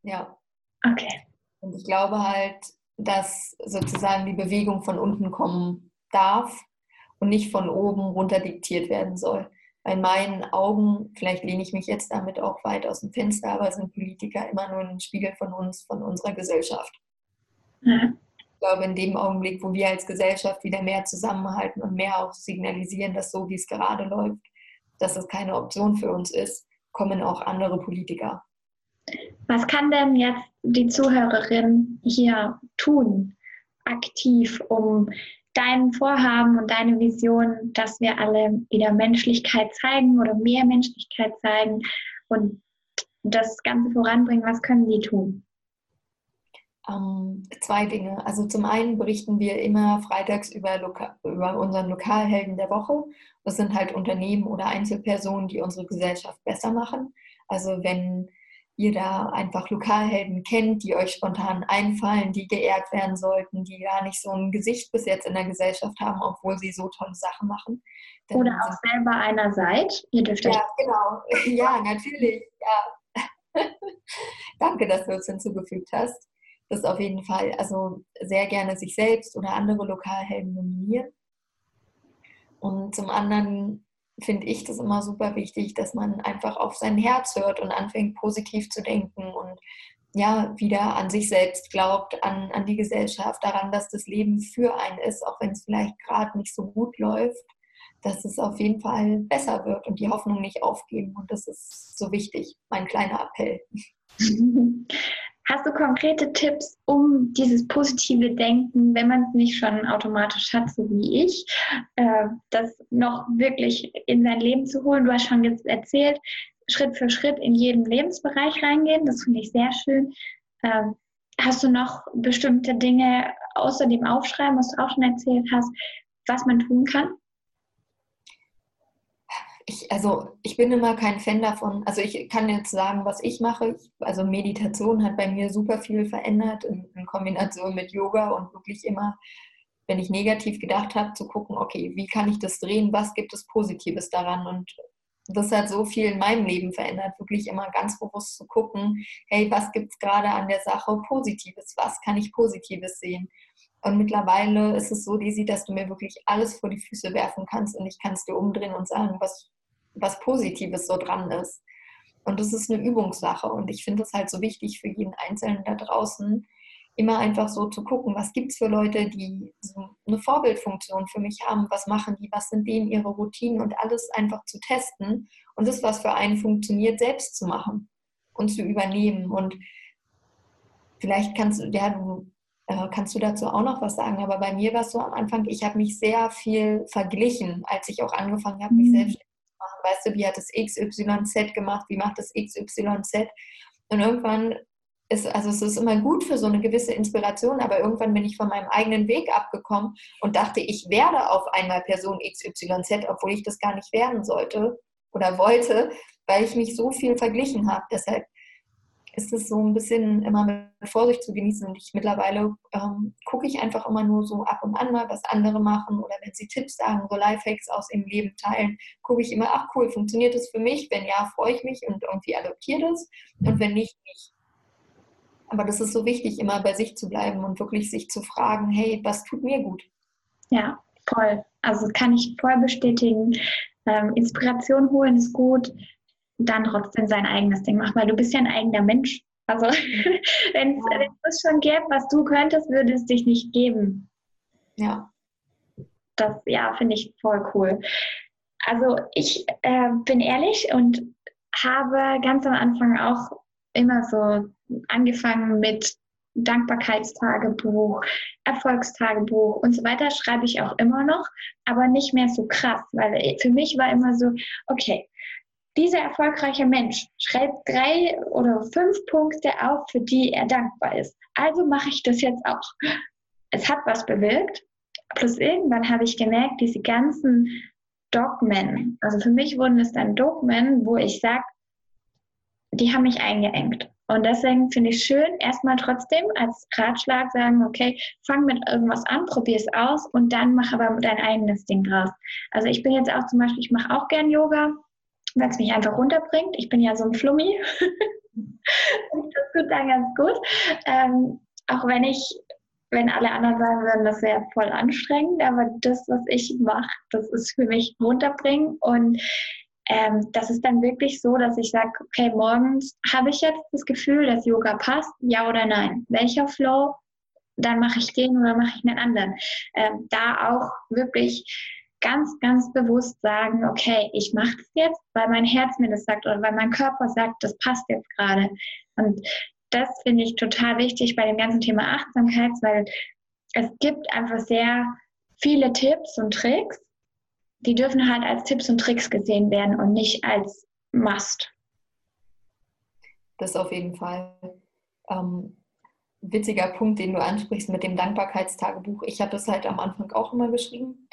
Ja. Okay. Und ich glaube halt, dass sozusagen die Bewegung von unten kommen darf und nicht von oben runter diktiert werden soll. In meinen Augen, vielleicht lehne ich mich jetzt damit auch weit aus dem Fenster, aber sind Politiker immer nur ein Spiegel von uns, von unserer Gesellschaft. Ja. Ich glaube, in dem Augenblick, wo wir als Gesellschaft wieder mehr zusammenhalten und mehr auch signalisieren, dass so, wie es gerade läuft, dass es keine Option für uns ist, kommen auch andere Politiker. Was kann denn jetzt die Zuhörerin hier tun, aktiv, um dein Vorhaben und deine Vision, dass wir alle wieder Menschlichkeit zeigen oder mehr Menschlichkeit zeigen und das Ganze voranbringen? Was können die tun? Ähm, zwei Dinge. Also zum einen berichten wir immer freitags über, Loka über unseren Lokalhelden der Woche. Das sind halt Unternehmen oder Einzelpersonen, die unsere Gesellschaft besser machen. Also wenn ihr da einfach Lokalhelden kennt, die euch spontan einfallen, die geehrt werden sollten, die gar nicht so ein Gesicht bis jetzt in der Gesellschaft haben, obwohl sie so tolle Sachen machen. Oder auch selber einer seid. Ihr dürft Ja, genau. Ja, natürlich. Ja. (laughs) Danke, dass du es hinzugefügt hast das auf jeden Fall, also sehr gerne sich selbst oder andere Lokalhelden nominieren. Und zum anderen finde ich das immer super wichtig, dass man einfach auf sein Herz hört und anfängt positiv zu denken und ja, wieder an sich selbst glaubt, an, an die Gesellschaft, daran, dass das Leben für einen ist, auch wenn es vielleicht gerade nicht so gut läuft, dass es auf jeden Fall besser wird und die Hoffnung nicht aufgeben. Und das ist so wichtig, mein kleiner Appell. (laughs) Hast du konkrete Tipps, um dieses positive Denken, wenn man es nicht schon automatisch hat, so wie ich, äh, das noch wirklich in sein Leben zu holen? Du hast schon jetzt erzählt, Schritt für Schritt in jeden Lebensbereich reingehen. Das finde ich sehr schön. Ähm, hast du noch bestimmte Dinge außer dem Aufschreiben, was du auch schon erzählt hast, was man tun kann? Ich, also ich bin immer kein Fan davon. Also ich kann jetzt sagen, was ich mache. Also Meditation hat bei mir super viel verändert in, in Kombination mit Yoga und wirklich immer, wenn ich negativ gedacht habe, zu gucken, okay, wie kann ich das drehen? Was gibt es Positives daran? Und das hat so viel in meinem Leben verändert, wirklich immer ganz bewusst zu gucken, hey, was gibt es gerade an der Sache Positives? Was kann ich Positives sehen? Und mittlerweile ist es so, Desi, dass du mir wirklich alles vor die Füße werfen kannst und ich kann es dir umdrehen und sagen, was, was Positives so dran ist. Und das ist eine Übungssache. Und ich finde es halt so wichtig für jeden Einzelnen da draußen, immer einfach so zu gucken, was gibt es für Leute, die so eine Vorbildfunktion für mich haben, was machen die, was sind denen ihre Routinen und alles einfach zu testen und das, was für einen funktioniert, selbst zu machen und zu übernehmen. Und vielleicht kannst du, ja, du äh, kannst du dazu auch noch was sagen, aber bei mir war es so am Anfang, ich habe mich sehr viel verglichen, als ich auch angefangen habe, mich mhm. selbstständig machen. Weißt du, wie hat das XYZ gemacht, wie macht das XYZ? Und irgendwann ist, also es ist immer gut für so eine gewisse Inspiration, aber irgendwann bin ich von meinem eigenen Weg abgekommen und dachte, ich werde auf einmal Person XYZ, obwohl ich das gar nicht werden sollte oder wollte, weil ich mich so viel verglichen habe. Deshalb ist es so ein bisschen immer mit Vorsicht zu genießen. Und ich mittlerweile ähm, gucke ich einfach immer nur so ab und an mal, was andere machen oder wenn sie Tipps sagen, so Lifehacks aus ihrem Leben teilen, gucke ich immer, ach cool, funktioniert das für mich? Wenn ja, freue ich mich und irgendwie adoptiere das. Und wenn nicht, nicht. Aber das ist so wichtig, immer bei sich zu bleiben und wirklich sich zu fragen, hey, was tut mir gut? Ja, voll. Also kann ich voll bestätigen. Ähm, Inspiration holen ist gut dann trotzdem sein eigenes Ding machen, weil du bist ja ein eigener Mensch. Also (laughs) wenn es schon gäbe, was du könntest, würde es dich nicht geben. Ja. Das, ja, finde ich voll cool. Also ich äh, bin ehrlich und habe ganz am Anfang auch immer so angefangen mit Dankbarkeitstagebuch, Erfolgstagebuch und so weiter schreibe ich auch immer noch, aber nicht mehr so krass, weil für mich war immer so, okay, dieser erfolgreiche Mensch schreibt drei oder fünf Punkte auf, für die er dankbar ist. Also mache ich das jetzt auch. Es hat was bewirkt. Plus irgendwann habe ich gemerkt, diese ganzen Dogmen, also für mich wurden es dann Dogmen, wo ich sage, die haben mich eingeengt. Und deswegen finde ich schön, erstmal trotzdem als Ratschlag sagen, okay, fang mit irgendwas an, probier es aus und dann mach aber dein eigenes Ding draus. Also ich bin jetzt auch zum Beispiel, ich mache auch gern Yoga weil es mich einfach runterbringt. Ich bin ja so ein Flummi. (laughs) das tut dann ganz gut. Ähm, auch wenn ich, wenn alle anderen sagen würden, das wäre voll anstrengend, aber das, was ich mache, das ist für mich runterbringen und ähm, das ist dann wirklich so, dass ich sage, okay, morgens habe ich jetzt das Gefühl, dass Yoga passt, ja oder nein. Welcher Flow? Dann mache ich den oder mache ich einen anderen. Ähm, da auch wirklich ganz, ganz bewusst sagen, okay, ich mache das jetzt, weil mein Herz mir das sagt oder weil mein Körper sagt, das passt jetzt gerade. Und das finde ich total wichtig bei dem ganzen Thema Achtsamkeit, weil es gibt einfach sehr viele Tipps und Tricks, die dürfen halt als Tipps und Tricks gesehen werden und nicht als Must. Das auf jeden Fall. Ähm, witziger Punkt, den du ansprichst mit dem Dankbarkeitstagebuch. Ich habe das halt am Anfang auch immer geschrieben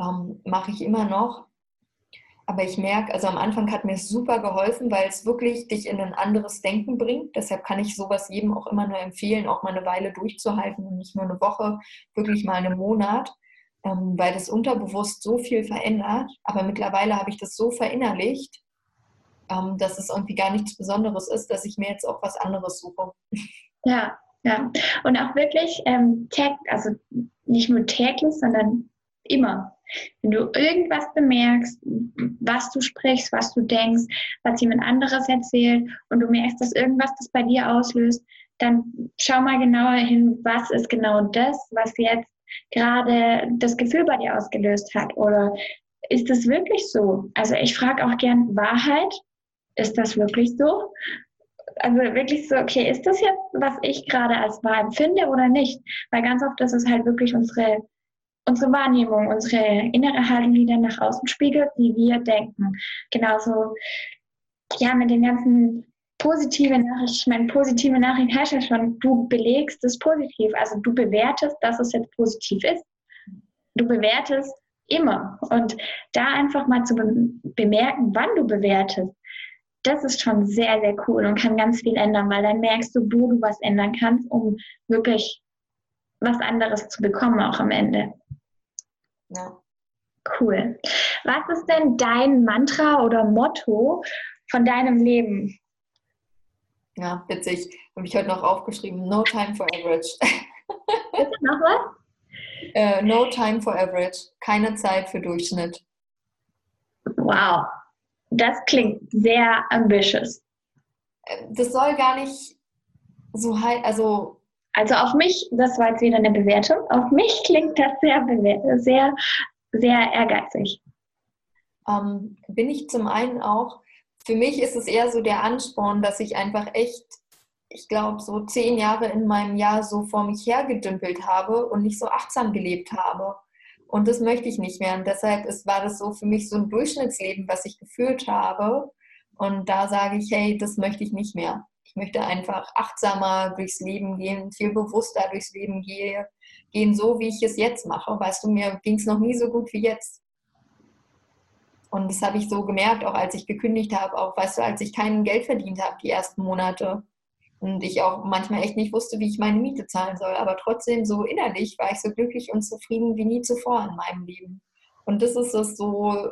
ähm, mache ich immer noch. Aber ich merke, also am Anfang hat mir es super geholfen, weil es wirklich dich in ein anderes Denken bringt. Deshalb kann ich sowas jedem auch immer nur empfehlen, auch mal eine Weile durchzuhalten und nicht nur eine Woche, wirklich mal einen Monat, ähm, weil das unterbewusst so viel verändert. Aber mittlerweile habe ich das so verinnerlicht, ähm, dass es irgendwie gar nichts Besonderes ist, dass ich mir jetzt auch was anderes suche. Ja, ja. Und auch wirklich, ähm, also nicht nur täglich, sondern immer. Wenn du irgendwas bemerkst, was du sprichst, was du denkst, was jemand anderes erzählt und du merkst, dass irgendwas das bei dir auslöst, dann schau mal genauer hin, was ist genau das, was jetzt gerade das Gefühl bei dir ausgelöst hat. Oder ist das wirklich so? Also ich frage auch gern Wahrheit. Ist das wirklich so? Also wirklich so, okay, ist das jetzt, was ich gerade als wahr empfinde oder nicht? Weil ganz oft ist es halt wirklich unsere unsere Wahrnehmung, unsere innere Haltung, die dann nach außen spiegelt, wie wir denken. Genauso, ja, mit den ganzen positiven Nachrichten, ich meine, positive Nachrichten heißt ja schon, du belegst es positiv, also du bewertest, dass es jetzt positiv ist. Du bewertest, immer. Und da einfach mal zu be bemerken, wann du bewertest, das ist schon sehr, sehr cool und kann ganz viel ändern, weil dann merkst du, wo du was ändern kannst, um wirklich was anderes zu bekommen, auch am Ende. Ja. Cool. Was ist denn dein Mantra oder Motto von deinem Leben? Ja, witzig. Habe ich heute noch aufgeschrieben. No time for average. (laughs) Bitte noch was? Uh, no time for average. Keine Zeit für Durchschnitt. Wow. Das klingt sehr ambitious. Äh, das soll gar nicht so halt, also. Also auf mich, das war jetzt wieder eine Bewertung, auf mich klingt das sehr, sehr, sehr ehrgeizig. Ähm, bin ich zum einen auch, für mich ist es eher so der Ansporn, dass ich einfach echt, ich glaube, so zehn Jahre in meinem Jahr so vor mich hergedümpelt habe und nicht so achtsam gelebt habe. Und das möchte ich nicht mehr. Und deshalb ist, war das so für mich so ein Durchschnittsleben, was ich geführt habe. Und da sage ich, hey, das möchte ich nicht mehr. Möchte einfach achtsamer durchs Leben gehen, viel bewusster durchs Leben gehen, gehen so, wie ich es jetzt mache. Weißt du, mir ging es noch nie so gut wie jetzt. Und das habe ich so gemerkt, auch als ich gekündigt habe, auch, weißt du, als ich kein Geld verdient habe, die ersten Monate. Und ich auch manchmal echt nicht wusste, wie ich meine Miete zahlen soll. Aber trotzdem so innerlich war ich so glücklich und zufrieden wie nie zuvor in meinem Leben. Und das ist es so,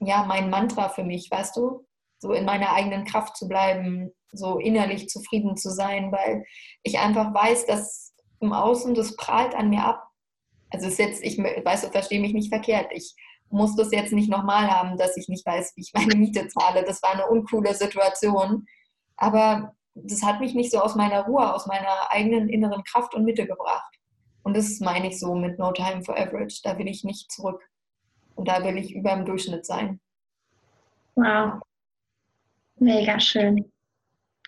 ja, mein Mantra für mich, weißt du? So in meiner eigenen Kraft zu bleiben, so innerlich zufrieden zu sein, weil ich einfach weiß, dass im Außen das prahlt an mir ab. Also es ist jetzt, ich weiß, du verstehe mich nicht verkehrt. Ich muss das jetzt nicht nochmal haben, dass ich nicht weiß, wie ich meine Miete zahle. Das war eine uncoole Situation. Aber das hat mich nicht so aus meiner Ruhe, aus meiner eigenen inneren Kraft und Mitte gebracht. Und das meine ich so mit No Time for Average. Da will ich nicht zurück. Und da will ich über dem Durchschnitt sein. Wow. Mega schön.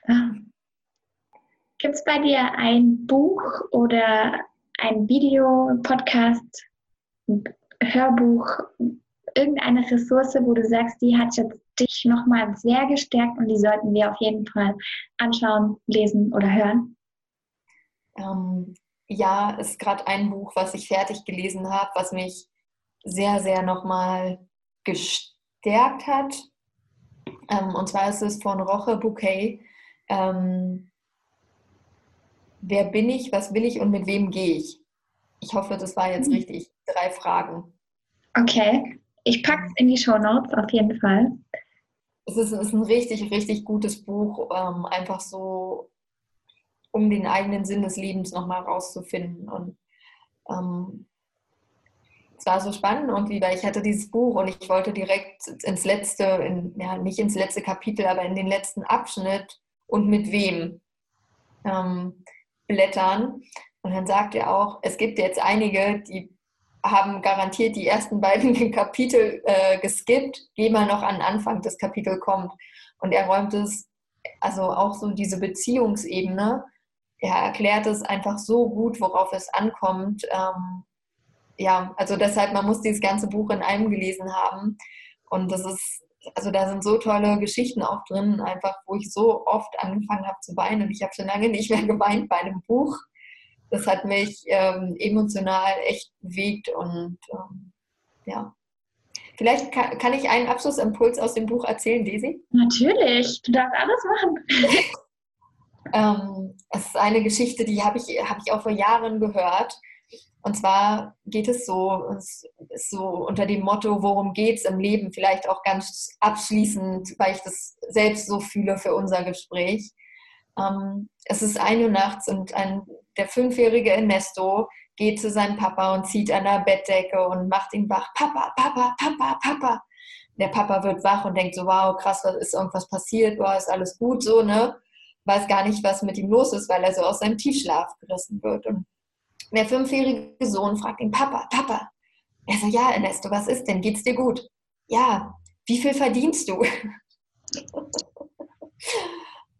Gibt es bei dir ein Buch oder ein Video, Podcast, Hörbuch, irgendeine Ressource, wo du sagst, die hat jetzt dich nochmal sehr gestärkt und die sollten wir auf jeden Fall anschauen, lesen oder hören? Ähm, ja, ist gerade ein Buch, was ich fertig gelesen habe, was mich sehr, sehr nochmal gestärkt hat. Ähm, und zwar ist es von Roche Bouquet. Ähm, Wer bin ich, was will ich und mit wem gehe ich? Ich hoffe, das war jetzt mhm. richtig. Drei Fragen. Okay. Ich packe es in die Show Notes auf jeden Fall. Es ist, ist ein richtig, richtig gutes Buch, ähm, einfach so, um den eigenen Sinn des Lebens nochmal rauszufinden. Und ähm, es war so spannend irgendwie, weil ich hatte dieses Buch und ich wollte direkt ins letzte, in, ja, nicht ins letzte Kapitel, aber in den letzten Abschnitt und mit wem ähm, blättern. Und dann sagt er auch, es gibt jetzt einige, die haben garantiert die ersten beiden (laughs) Kapitel äh, geskippt, geh mal noch an Anfang des Kapitels kommt. Und er räumt es, also auch so diese Beziehungsebene, er erklärt es einfach so gut, worauf es ankommt. Ähm, ja, also deshalb, man muss dieses ganze Buch in einem gelesen haben. Und das ist, also da sind so tolle Geschichten auch drin, einfach, wo ich so oft angefangen habe zu weinen. Und ich habe schon lange nicht mehr (laughs) geweint bei einem Buch das hat mich ähm, emotional echt bewegt und ähm, ja. Vielleicht kann, kann, ich einen Abschlussimpuls aus dem Buch erzählen, Daisy? Natürlich, du darfst alles machen. (laughs) (laughs) ähm, es ist eine Geschichte, die habe ich, hab ich auch vor Jahren gehört. Und zwar geht es so, es ist so unter dem Motto, worum geht es im Leben, vielleicht auch ganz abschließend, weil ich das selbst so fühle für unser Gespräch. Ähm, es ist ein Uhr nachts und ein, der fünfjährige Ernesto geht zu seinem Papa und zieht an der Bettdecke und macht ihn wach. Papa, Papa, Papa, Papa. Der Papa wird wach und denkt so, wow, krass, was ist irgendwas passiert? Wow, ist alles gut so, ne? Weiß gar nicht, was mit ihm los ist, weil er so aus seinem Tiefschlaf gerissen wird. Und der fünfjährige Sohn fragt ihn, Papa, Papa. Er sagt, ja, Ernesto, was ist denn? Geht's dir gut? Ja, wie viel verdienst du? (laughs)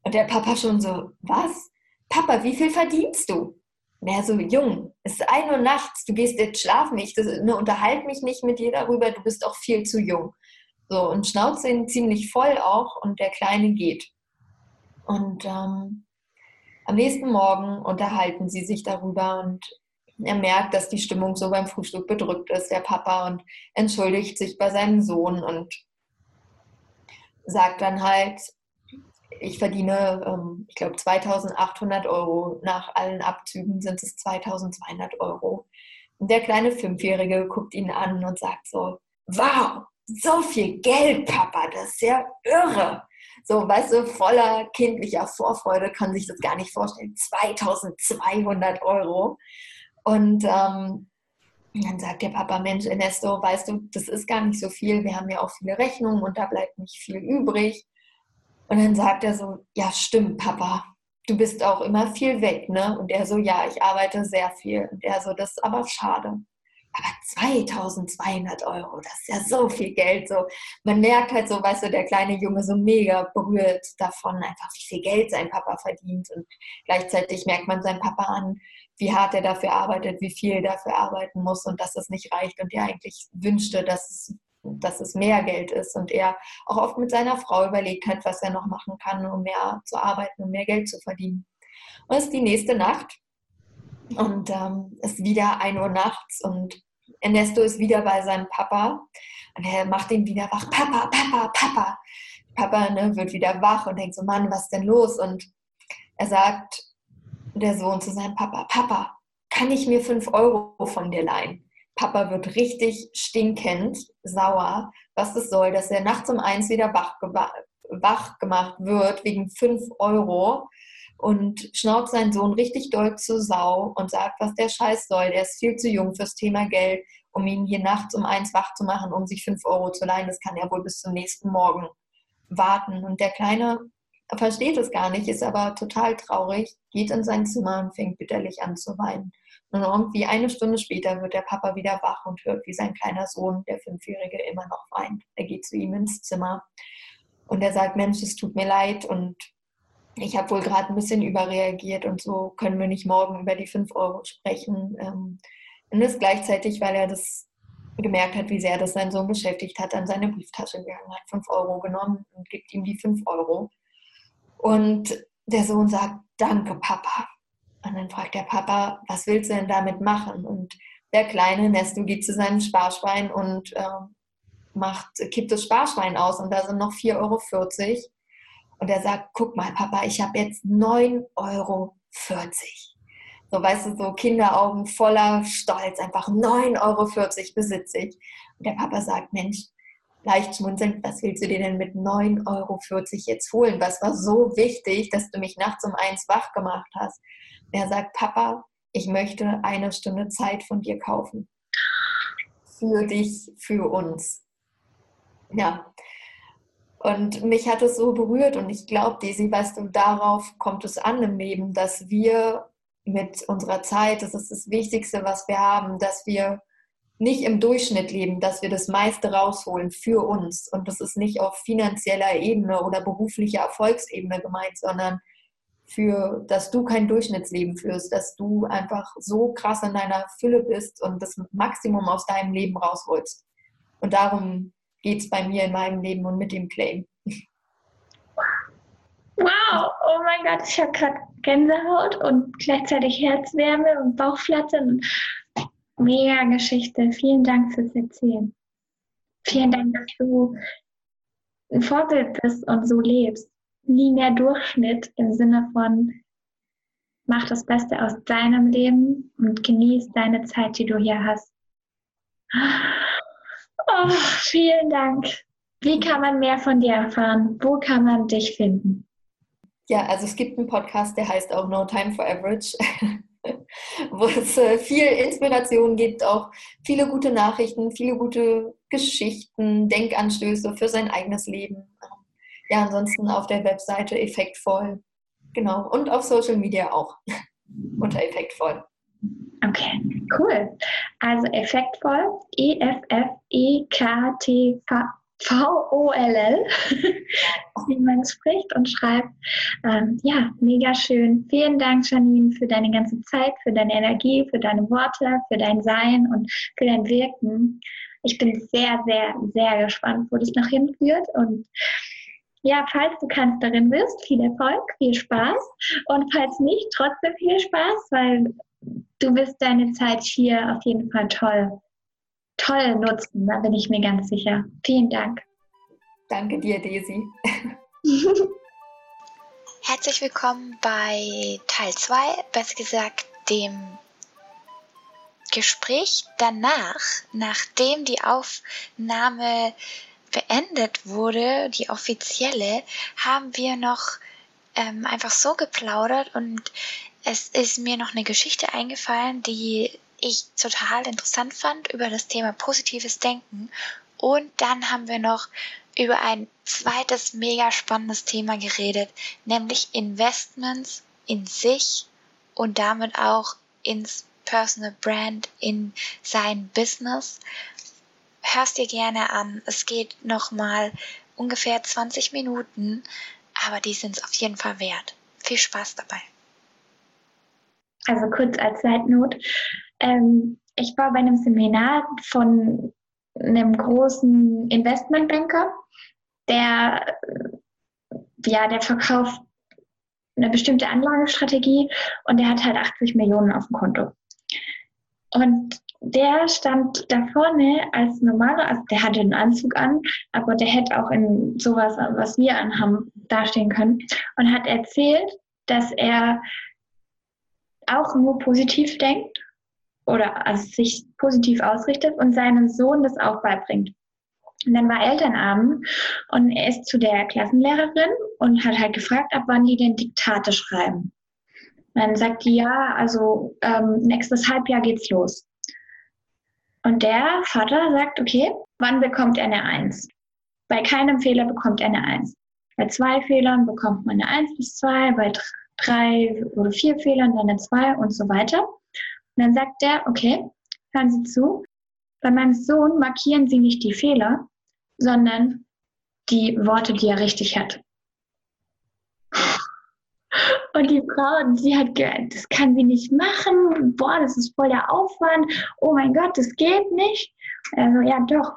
Und der Papa schon so, was? Papa, wie viel verdienst du? Er so, Jung, es ist ein Uhr nachts, du gehst jetzt schlafen, ich das, ne, unterhalte mich nicht mit dir darüber, du bist auch viel zu jung. So, und schnauze ihn ziemlich voll auch und der Kleine geht. Und ähm, am nächsten Morgen unterhalten sie sich darüber und er merkt, dass die Stimmung so beim Frühstück bedrückt ist, der Papa, und entschuldigt sich bei seinem Sohn und sagt dann halt, ich verdiene, ähm, ich glaube, 2800 Euro. Nach allen Abzügen sind es 2200 Euro. Und der kleine Fünfjährige guckt ihn an und sagt so, wow, so viel Geld, Papa, das ist ja irre. So, weißt du, voller kindlicher Vorfreude kann sich das gar nicht vorstellen. 2200 Euro. Und ähm, dann sagt der Papa, Mensch, Ernesto, weißt du, das ist gar nicht so viel. Wir haben ja auch viele Rechnungen und da bleibt nicht viel übrig. Und dann sagt er so, ja, stimmt, Papa, du bist auch immer viel weg, ne? Und er so, ja, ich arbeite sehr viel. Und er so, das ist aber schade. Aber 2200 Euro, das ist ja so viel Geld. So, man merkt halt so, weißt du, der kleine Junge so mega berührt davon, einfach wie viel Geld sein Papa verdient. Und gleichzeitig merkt man seinen Papa an, wie hart er dafür arbeitet, wie viel er dafür arbeiten muss und dass es nicht reicht und er eigentlich wünschte, dass es, dass es mehr Geld ist und er auch oft mit seiner Frau überlegt hat, was er noch machen kann, um mehr zu arbeiten, um mehr Geld zu verdienen. Und es ist die nächste Nacht und ähm, es ist wieder 1 Uhr nachts und Ernesto ist wieder bei seinem Papa und er macht ihn wieder wach. Papa, Papa, Papa. Papa ne, wird wieder wach und denkt so, Mann, was ist denn los? Und er sagt, der Sohn zu seinem Papa, Papa, kann ich mir fünf Euro von dir leihen? Papa wird richtig stinkend sauer, was das soll, dass er nachts um eins wieder wach, wach gemacht wird wegen fünf Euro und schnauzt seinen Sohn richtig doll zur Sau und sagt, was der Scheiß soll. Der ist viel zu jung fürs Thema Geld, um ihn hier nachts um eins wach zu machen, um sich fünf Euro zu leihen. Das kann er wohl bis zum nächsten Morgen warten. Und der Kleine versteht es gar nicht, ist aber total traurig, geht in sein Zimmer und fängt bitterlich an zu weinen. Und irgendwie eine Stunde später wird der Papa wieder wach und hört, wie sein kleiner Sohn, der Fünfjährige, immer noch weint. Er geht zu ihm ins Zimmer und er sagt, Mensch, es tut mir leid und ich habe wohl gerade ein bisschen überreagiert und so können wir nicht morgen über die 5 Euro sprechen. Ähm, und das gleichzeitig, weil er das gemerkt hat, wie sehr das seinen Sohn beschäftigt hat, an seine Brieftasche gegangen, hat 5 Euro genommen und gibt ihm die 5 Euro. Und der Sohn sagt, danke Papa. Und dann fragt der Papa, was willst du denn damit machen? Und der kleine Nesto geht zu seinem Sparschwein und äh, macht, kippt das Sparschwein aus und da sind noch 4,40 Euro. Und er sagt, guck mal, Papa, ich habe jetzt 9,40 Euro. So, weißt du, so Kinderaugen voller Stolz, einfach 9,40 Euro besitze ich. Und der Papa sagt, Mensch, leicht schmunzelnd, was willst du dir denn mit 9,40 Euro jetzt holen? Was war so wichtig, dass du mich nachts um eins wach gemacht hast? er sagt, Papa, ich möchte eine Stunde Zeit von dir kaufen. Für dich, für uns. Ja. Und mich hat es so berührt und ich glaube, Desi, weißt du, darauf kommt es an im Leben, dass wir mit unserer Zeit, das ist das Wichtigste, was wir haben, dass wir nicht im Durchschnitt leben, dass wir das meiste rausholen für uns. Und das ist nicht auf finanzieller Ebene oder beruflicher Erfolgsebene gemeint, sondern für, dass du kein Durchschnittsleben führst, dass du einfach so krass in deiner Fülle bist und das Maximum aus deinem Leben rausholst. Und darum geht es bei mir in meinem Leben und mit dem Claim. Wow, oh mein Gott, ich habe gerade Gänsehaut und gleichzeitig Herzwärme und Bauchflattern. Mega Geschichte. Vielen Dank fürs Erzählen. Vielen Dank, dass du ein Vorbild bist und so lebst. Nie mehr Durchschnitt im Sinne von mach das Beste aus deinem Leben und genieß deine Zeit, die du hier hast. Oh, vielen Dank. Wie kann man mehr von dir erfahren? Wo kann man dich finden? Ja, also es gibt einen Podcast, der heißt auch No Time for Average. (laughs) (laughs) wo es äh, viel Inspiration gibt, auch viele gute Nachrichten, viele gute Geschichten, Denkanstöße für sein eigenes Leben. Ja, ansonsten auf der Webseite effektvoll. Genau. Und auf Social Media auch (laughs) unter effektvoll. Okay, cool. Also effektvoll, E-F-F-E-K-T-V. V-O-L-L, wie man spricht und schreibt. Ähm, ja, mega schön. Vielen Dank, Janine, für deine ganze Zeit, für deine Energie, für deine Worte, für dein Sein und für dein Wirken. Ich bin sehr, sehr, sehr gespannt, wo das noch hinführt. Und ja, falls du Kanzlerin bist, viel Erfolg, viel Spaß. Und falls nicht, trotzdem viel Spaß, weil du wirst deine Zeit hier auf jeden Fall toll, toll nutzen, da bin ich mir ganz sicher. Vielen Dank. Danke dir, Daisy. (laughs) Herzlich willkommen bei Teil 2, besser gesagt dem Gespräch danach, nachdem die Aufnahme beendet wurde, die offizielle, haben wir noch ähm, einfach so geplaudert und es ist mir noch eine Geschichte eingefallen, die ich total interessant fand über das Thema positives Denken. Und dann haben wir noch über ein zweites mega spannendes Thema geredet, nämlich Investments in sich und damit auch ins Personal Brand, in sein Business. Hörst dir gerne an. Es geht nochmal ungefähr 20 Minuten, aber die sind es auf jeden Fall wert. Viel Spaß dabei. Also kurz als Zeitnot. Ähm, ich war bei einem Seminar von einem großen Investmentbanker, der, ja, der verkauft eine bestimmte Anlagestrategie und der hat halt 80 Millionen auf dem Konto. Und der stand da vorne als normaler, also der hatte einen Anzug an, aber der hätte auch in sowas, was wir anhaben, dastehen können und hat erzählt, dass er auch nur positiv denkt oder also sich positiv ausrichtet und seinem Sohn das auch beibringt. Und dann war Elternabend und er ist zu der Klassenlehrerin und hat halt gefragt, ab wann die denn Diktate schreiben. Und dann sagt die, ja, also ähm, nächstes Halbjahr geht's los. Und der Vater sagt, okay, wann bekommt er eine Eins? Bei keinem Fehler bekommt er eine Eins. Bei zwei Fehlern bekommt man eine Eins bis zwei, bei drei oder vier Fehlern dann eine zwei und so weiter. Und dann sagt er, okay, hören Sie zu, bei meinem Sohn markieren Sie nicht die Fehler, sondern die Worte, die er richtig hat. Und die Frau, sie hat gehört, das kann sie nicht machen. Boah, das ist voll der Aufwand. Oh mein Gott, das geht nicht. Also ja, doch.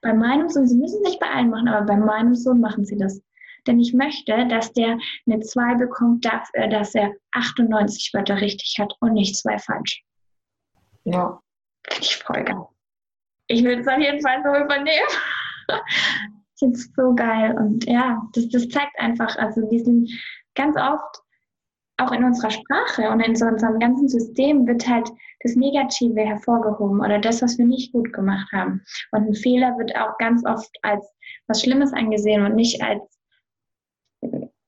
Bei meinem Sohn, sie müssen es nicht bei allen machen, aber bei meinem Sohn machen sie das. Denn ich möchte, dass der eine 2 bekommt dafür, dass er 98 Wörter richtig hat und nicht zwei falsch. Ja. Finde ich voll geil. Ich will es auf jeden Fall so übernehmen. (laughs) ich finde es so geil. Und ja, das, das zeigt einfach, also wir sind ganz oft auch in unserer Sprache und in so unserem ganzen System wird halt das Negative hervorgehoben oder das, was wir nicht gut gemacht haben. Und ein Fehler wird auch ganz oft als was Schlimmes angesehen und nicht als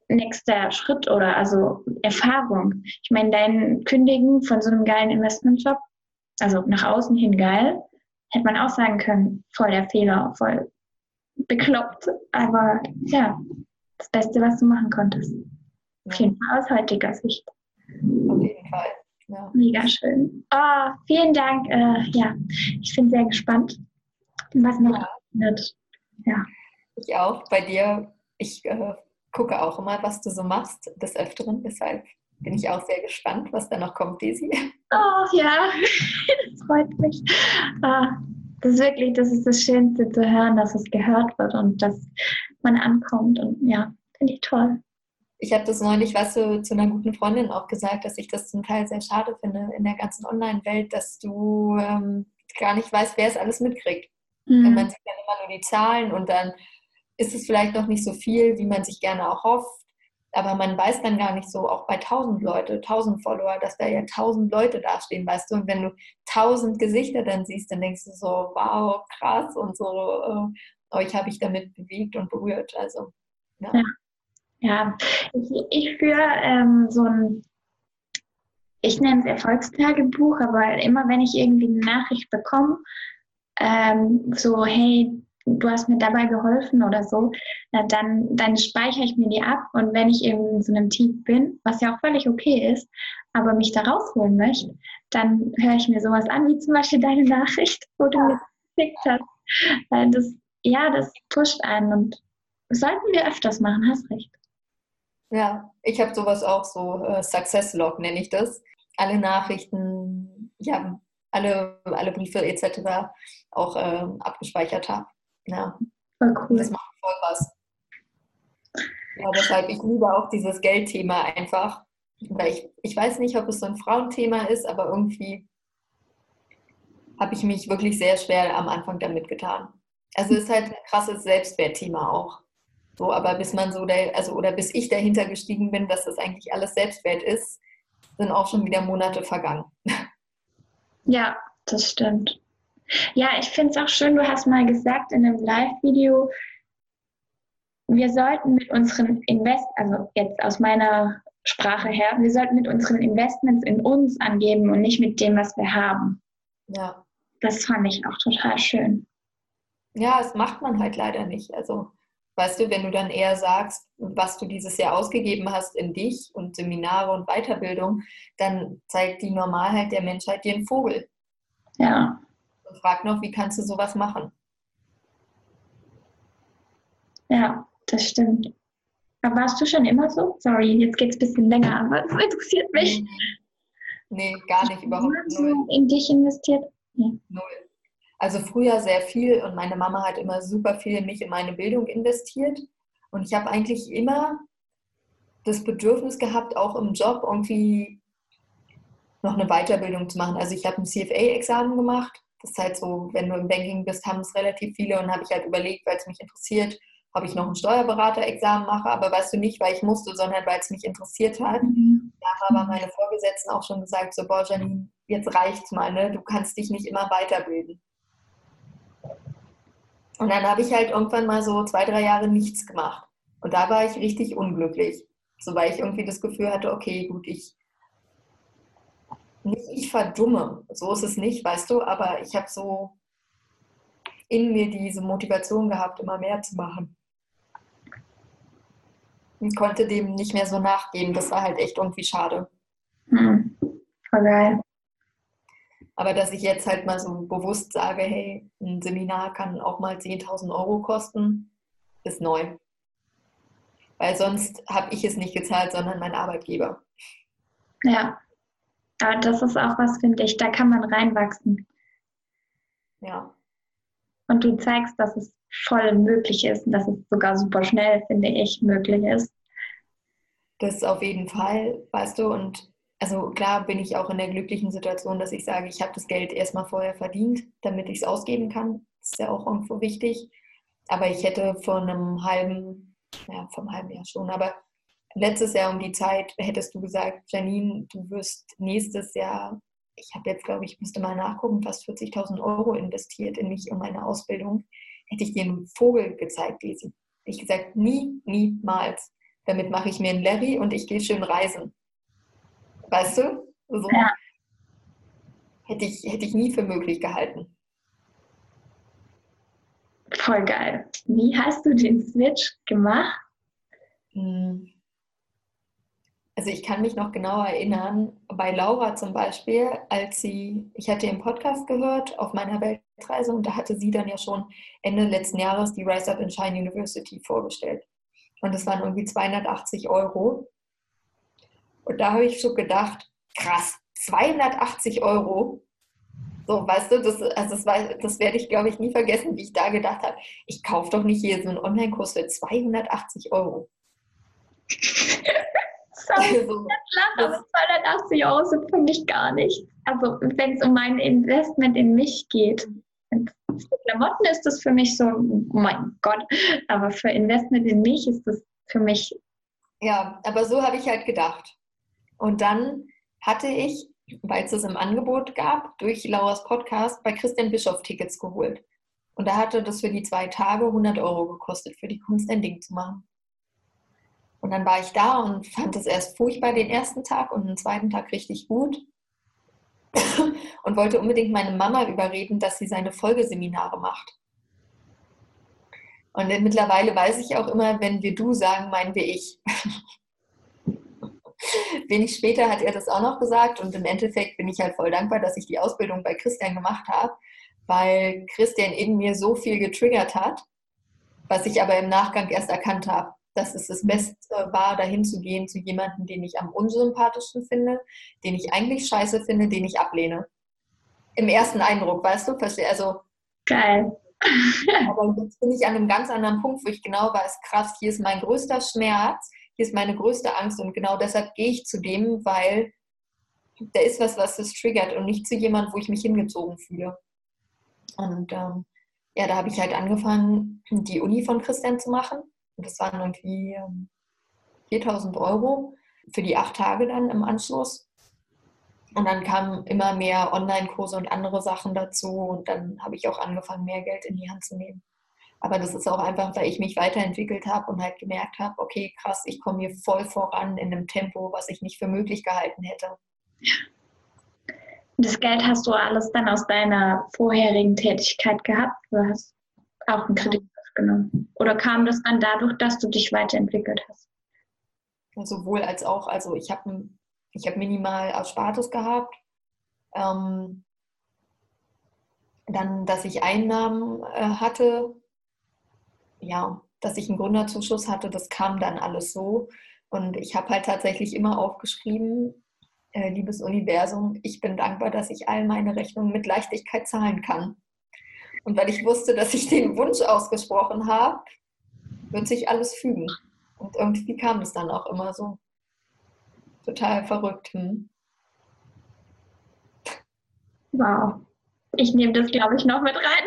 nächster Schritt oder also Erfahrung. Ich meine, dein Kündigen von so einem geilen Investmentjob, also nach außen hin geil, hätte man auch sagen können, voll der Fehler, voll bekloppt. Aber ja, das Beste, was du machen konntest. Auf jeden Fall aus heutiger Sicht. Auf jeden Fall. Ja. Mega schön. Oh, vielen Dank. Äh, ja, ich bin sehr gespannt, was noch ja. wird. Ja. Ich auch. Bei dir, ich äh, gucke auch immer, was du so machst des Öfteren. Deshalb bin ich auch sehr gespannt, was da noch kommt, Daisy. Oh ja, (laughs) das freut mich. Ah, das ist wirklich, das ist das Schönste zu hören, dass es gehört wird und dass man ankommt. Und ja, finde ich toll. Ich habe das neulich, weißt du, zu einer guten Freundin auch gesagt, dass ich das zum Teil sehr schade finde in der ganzen Online-Welt, dass du ähm, gar nicht weißt, wer es alles mitkriegt. Mhm. Wenn man sieht dann immer nur die Zahlen und dann ist es vielleicht noch nicht so viel, wie man sich gerne auch hofft. Aber man weiß dann gar nicht so, auch bei 1000 Leute, 1000 Follower, dass da ja 1000 Leute dastehen, weißt du. Und wenn du 1000 Gesichter dann siehst, dann denkst du so, wow, krass und so, äh, euch habe ich damit bewegt und berührt. Also, ja. ja. Ja, ich, ich führe ähm, so ein, ich nenne es Erfolgstagebuch, aber immer wenn ich irgendwie eine Nachricht bekomme, ähm, so, hey, du hast mir dabei geholfen oder so, dann, dann speichere ich mir die ab und wenn ich eben in so einem Team bin, was ja auch völlig okay ist, aber mich da rausholen möchte, dann höre ich mir sowas an, wie zum Beispiel deine Nachricht, wo du mir geschickt hast. Das, ja, das pusht einen und sollten wir öfters machen, hast recht. Ja, ich habe sowas auch so, äh, Success Log nenne ich das. Alle Nachrichten, ja, alle, alle Briefe etc. auch äh, abgespeichert habe. Ja. Voll cool. Das macht voll was. Ja, deshalb, ich liebe auch dieses Geldthema einfach. Weil ich, ich weiß nicht, ob es so ein Frauenthema ist, aber irgendwie habe ich mich wirklich sehr schwer am Anfang damit getan. Also es ist halt ein krasses Selbstwertthema auch. So, aber bis man so der, also oder bis ich dahinter gestiegen bin, dass das eigentlich alles Selbstwert ist, sind auch schon wieder Monate vergangen. (laughs) Ja, das stimmt. Ja, ich finde es auch schön, du hast mal gesagt in einem Live-Video, wir sollten mit unseren Invest, also jetzt aus meiner Sprache her, wir sollten mit unseren Investments in uns angeben und nicht mit dem, was wir haben. Ja. Das fand ich auch total schön. Ja, das macht man halt leider nicht. Also, weißt du, wenn du dann eher sagst, was du dieses Jahr ausgegeben hast in dich und Seminare und Weiterbildung, dann zeigt die Normalheit der Menschheit dir einen Vogel. Ja. Und fragt noch, wie kannst du sowas machen? Ja, das stimmt. Aber warst du schon immer so? Sorry, jetzt geht es ein bisschen länger, aber es interessiert mich. Nee, gar nicht, überhaupt nicht. So in dich investiert? Nee. Null. Also früher sehr viel und meine Mama hat immer super viel in mich, in meine Bildung investiert. Und ich habe eigentlich immer das Bedürfnis gehabt, auch im Job irgendwie noch eine Weiterbildung zu machen. Also ich habe ein CFA-Examen gemacht. Das ist halt so, wenn du im Banking bist, haben es relativ viele und habe ich halt überlegt, weil es mich interessiert, ob ich noch ein Steuerberater-Examen mache, aber weißt du nicht, weil ich musste, sondern weil es mich interessiert hat. Mhm. Da haben aber meine Vorgesetzten auch schon gesagt, so, boah, Janine, jetzt reicht's mal, ne? du kannst dich nicht immer weiterbilden. Und dann habe ich halt irgendwann mal so zwei, drei Jahre nichts gemacht. Und da war ich richtig unglücklich. So weil ich irgendwie das Gefühl hatte, okay, gut, ich nicht ich verdumme, so ist es nicht, weißt du, aber ich habe so in mir diese Motivation gehabt, immer mehr zu machen und konnte dem nicht mehr so nachgehen. Das war halt echt irgendwie schade. Hm. Voll geil. Aber dass ich jetzt halt mal so bewusst sage, hey, ein Seminar kann auch mal 10.000 Euro kosten, ist neu. Weil sonst habe ich es nicht gezahlt, sondern mein Arbeitgeber. Ja, das ist auch was, finde ich, da kann man reinwachsen. Ja. Und du zeigst, dass es voll möglich ist und dass es sogar super schnell, finde ich, möglich ist. Das auf jeden Fall, weißt du, und also klar bin ich auch in der glücklichen Situation, dass ich sage, ich habe das Geld erstmal vorher verdient, damit ich es ausgeben kann. Das ist ja auch irgendwo wichtig. Aber ich hätte vor einem halben, ja, vom halben Jahr schon, aber letztes Jahr um die Zeit hättest du gesagt, Janine, du wirst nächstes Jahr, ich habe jetzt, glaube ich, müsste mal nachgucken, fast 40.000 Euro investiert in mich und meine Ausbildung hätte ich dir einen Vogel gezeigt, Lisi. Ich gesagt, nie, niemals. Damit mache ich mir einen Larry und ich gehe schön reisen. Weißt du? So ja. hätte, ich, hätte ich nie für möglich gehalten. Voll geil. Wie hast du den Switch gemacht? Hm. Also ich kann mich noch genau erinnern, bei Laura zum Beispiel, als sie, ich hatte ihren Podcast gehört auf meiner Weltreise und da hatte sie dann ja schon Ende letzten Jahres die Rise Up in Shine University vorgestellt. Und das waren irgendwie 280 Euro. Und da habe ich so gedacht, krass, 280 Euro. So, weißt du, das, also das, das werde ich, glaube ich, nie vergessen, wie ich da gedacht habe, ich kaufe doch nicht hier so einen Online-Kurs für 280 Euro. (laughs) Sorry, (laughs) also, aber 280 Euro sind für mich gar nicht. Also wenn es um mein Investment in mich geht. Für Klamotten ist das für mich so, oh mein Gott, aber für Investment in mich ist das für mich. Ja, aber so habe ich halt gedacht. Und dann hatte ich, weil es es im Angebot gab, durch Lauras Podcast bei Christian Bischoff Tickets geholt. Und da hatte das für die zwei Tage 100 Euro gekostet, für die Kunst ein Ding zu machen. Und dann war ich da und fand es erst furchtbar den ersten Tag und den zweiten Tag richtig gut. (laughs) und wollte unbedingt meine Mama überreden, dass sie seine Folgeseminare macht. Und mittlerweile weiß ich auch immer, wenn wir du sagen, meinen wir ich. (laughs) Wenig später hat er das auch noch gesagt und im Endeffekt bin ich halt voll dankbar, dass ich die Ausbildung bei Christian gemacht habe, weil Christian in mir so viel getriggert hat, was ich aber im Nachgang erst erkannt habe dass es das Beste war, dahin zu gehen zu jemandem, den ich am unsympathischsten finde, den ich eigentlich scheiße finde, den ich ablehne. Im ersten Eindruck, weißt du? Also. Geil. aber jetzt bin ich an einem ganz anderen Punkt, wo ich genau weiß, krass, hier ist mein größter Schmerz, hier ist meine größte Angst und genau deshalb gehe ich zu dem, weil da ist was, was das triggert und nicht zu jemandem, wo ich mich hingezogen fühle. Und ähm, ja, da habe ich halt angefangen, die Uni von Christian zu machen. Und das waren irgendwie 4000 ähm, Euro für die acht Tage dann im Anschluss. Und dann kamen immer mehr Online-Kurse und andere Sachen dazu. Und dann habe ich auch angefangen, mehr Geld in die Hand zu nehmen. Aber das ist auch einfach, weil ich mich weiterentwickelt habe und halt gemerkt habe, okay, krass, ich komme hier voll voran in einem Tempo, was ich nicht für möglich gehalten hätte. Das Geld hast du alles dann aus deiner vorherigen Tätigkeit gehabt? Du hast auch einen Kredit aufgenommen? Oder kam das dann dadurch, dass du dich weiterentwickelt hast? Sowohl als auch. Also ich habe ich hab minimal Erspartes gehabt. Ähm, dann, dass ich Einnahmen äh, hatte, ja, dass ich einen Gründerzuschuss hatte, das kam dann alles so. Und ich habe halt tatsächlich immer aufgeschrieben, äh, liebes Universum, ich bin dankbar, dass ich all meine Rechnungen mit Leichtigkeit zahlen kann. Und weil ich wusste, dass ich den Wunsch ausgesprochen habe, wird sich alles fügen. Und irgendwie kam es dann auch immer so. Total verrückt. Hm? Wow. Ich nehme das, glaube ich, noch mit rein. (laughs)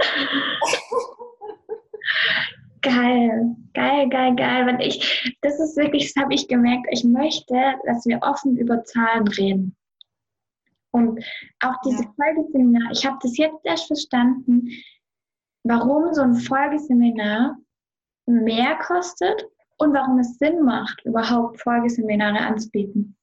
geil, geil, geil, geil. Wenn ich, das ist wirklich, das habe ich gemerkt, ich möchte, dass wir offen über Zahlen reden. Und auch diese ja. Folgeseminar, ich habe das jetzt erst verstanden, warum so ein Folgeseminar mehr kostet und warum es Sinn macht, überhaupt Folgeseminare anzubieten.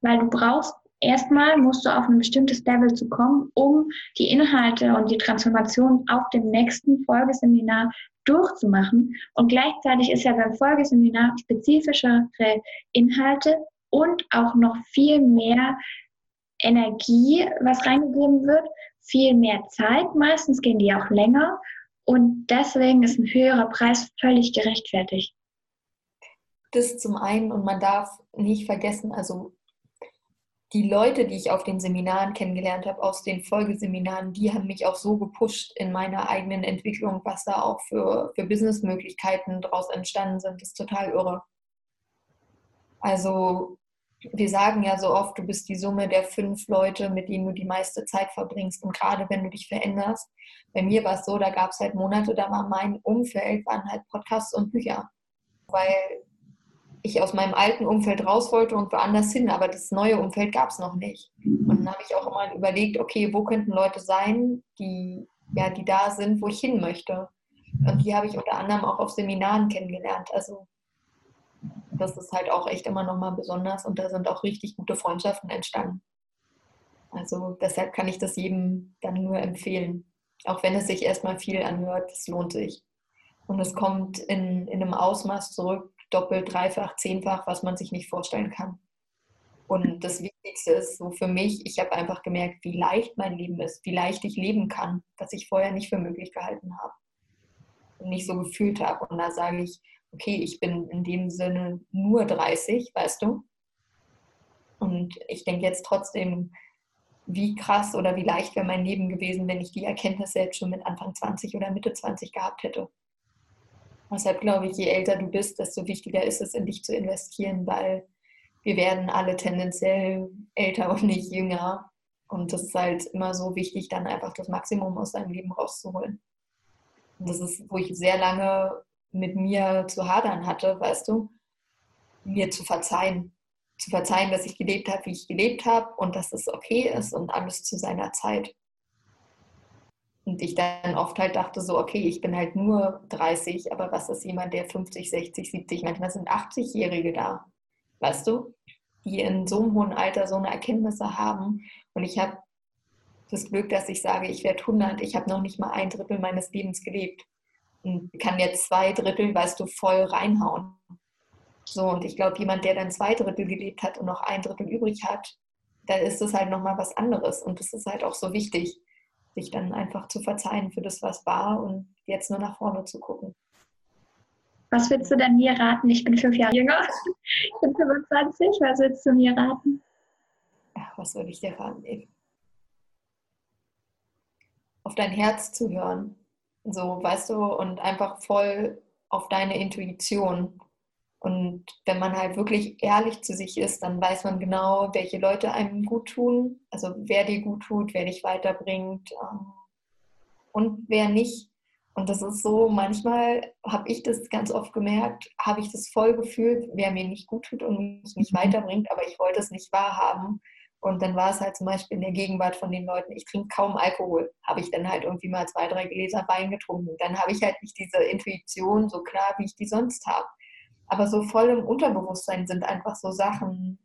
Weil du brauchst, erstmal musst du auf ein bestimmtes Level zu kommen, um die Inhalte und die Transformation auf dem nächsten Folgeseminar durchzumachen. Und gleichzeitig ist ja beim Folgeseminar spezifischere Inhalte und auch noch viel mehr Energie, was reingegeben wird, viel mehr Zeit. Meistens gehen die auch länger und deswegen ist ein höherer Preis völlig gerechtfertigt. Das zum einen und man darf nicht vergessen, also die Leute, die ich auf den Seminaren kennengelernt habe, aus den Folgeseminaren, die haben mich auch so gepusht in meiner eigenen Entwicklung, was da auch für, für Businessmöglichkeiten daraus entstanden sind. Das ist total irre. Also wir sagen ja so oft, du bist die Summe der fünf Leute, mit denen du die meiste Zeit verbringst. Und gerade wenn du dich veränderst, bei mir war es so, da gab es halt Monate, da war mein Umfeld, waren halt Podcasts und Bücher. Weil ich aus meinem alten Umfeld raus wollte und woanders hin, aber das neue Umfeld gab es noch nicht. Und dann habe ich auch immer überlegt, okay, wo könnten Leute sein, die, ja, die da sind, wo ich hin möchte. Und die habe ich unter anderem auch auf Seminaren kennengelernt. Also das ist halt auch echt immer nochmal besonders und da sind auch richtig gute Freundschaften entstanden. Also deshalb kann ich das jedem dann nur empfehlen. Auch wenn es sich erstmal viel anhört, es lohnt sich. Und es kommt in, in einem Ausmaß zurück, doppelt, dreifach, zehnfach, was man sich nicht vorstellen kann. Und das Wichtigste ist so für mich, ich habe einfach gemerkt, wie leicht mein Leben ist, wie leicht ich leben kann, was ich vorher nicht für möglich gehalten habe und nicht so gefühlt habe. Und da sage ich, okay, ich bin in dem Sinne nur 30, weißt du? Und ich denke jetzt trotzdem, wie krass oder wie leicht wäre mein Leben gewesen, wenn ich die Erkenntnisse jetzt schon mit Anfang 20 oder Mitte 20 gehabt hätte. Deshalb glaube ich, je älter du bist, desto wichtiger ist es, in dich zu investieren, weil wir werden alle tendenziell älter und nicht jünger. Und das ist halt immer so wichtig, dann einfach das Maximum aus deinem Leben rauszuholen. Und das ist, wo ich sehr lange mit mir zu hadern hatte, weißt du, mir zu verzeihen. Zu verzeihen, dass ich gelebt habe, wie ich gelebt habe und dass es okay ist und alles zu seiner Zeit. Und ich dann oft halt dachte so, okay, ich bin halt nur 30, aber was ist jemand, der 50, 60, 70, manchmal sind 80-Jährige da, weißt du, die in so einem hohen Alter so eine Erkenntnisse haben. Und ich habe das Glück, dass ich sage, ich werde 100, ich habe noch nicht mal ein Drittel meines Lebens gelebt und kann jetzt zwei Drittel, weißt du, voll reinhauen. So, und ich glaube, jemand, der dann zwei Drittel gelebt hat und noch ein Drittel übrig hat, dann ist das halt nochmal was anderes. Und das ist halt auch so wichtig, sich dann einfach zu verzeihen für das, was war und jetzt nur nach vorne zu gucken. Was würdest du denn mir raten? Ich bin fünf Jahre jünger. Ich bin 25. Was würdest du mir raten? Ach, was würde ich dir raten? Auf dein Herz zu hören so, weißt du, und einfach voll auf deine Intuition. Und wenn man halt wirklich ehrlich zu sich ist, dann weiß man genau, welche Leute einem gut tun, also wer dir gut tut, wer dich weiterbringt ähm, und wer nicht. Und das ist so, manchmal habe ich das ganz oft gemerkt, habe ich das voll gefühlt, wer mir nicht gut tut und mich nicht mhm. weiterbringt, aber ich wollte es nicht wahrhaben. Und dann war es halt zum Beispiel in der Gegenwart von den Leuten, ich trinke kaum Alkohol, habe ich dann halt irgendwie mal zwei, drei Gläser Wein getrunken. Dann habe ich halt nicht diese Intuition so klar, wie ich die sonst habe. Aber so voll im Unterbewusstsein sind einfach so Sachen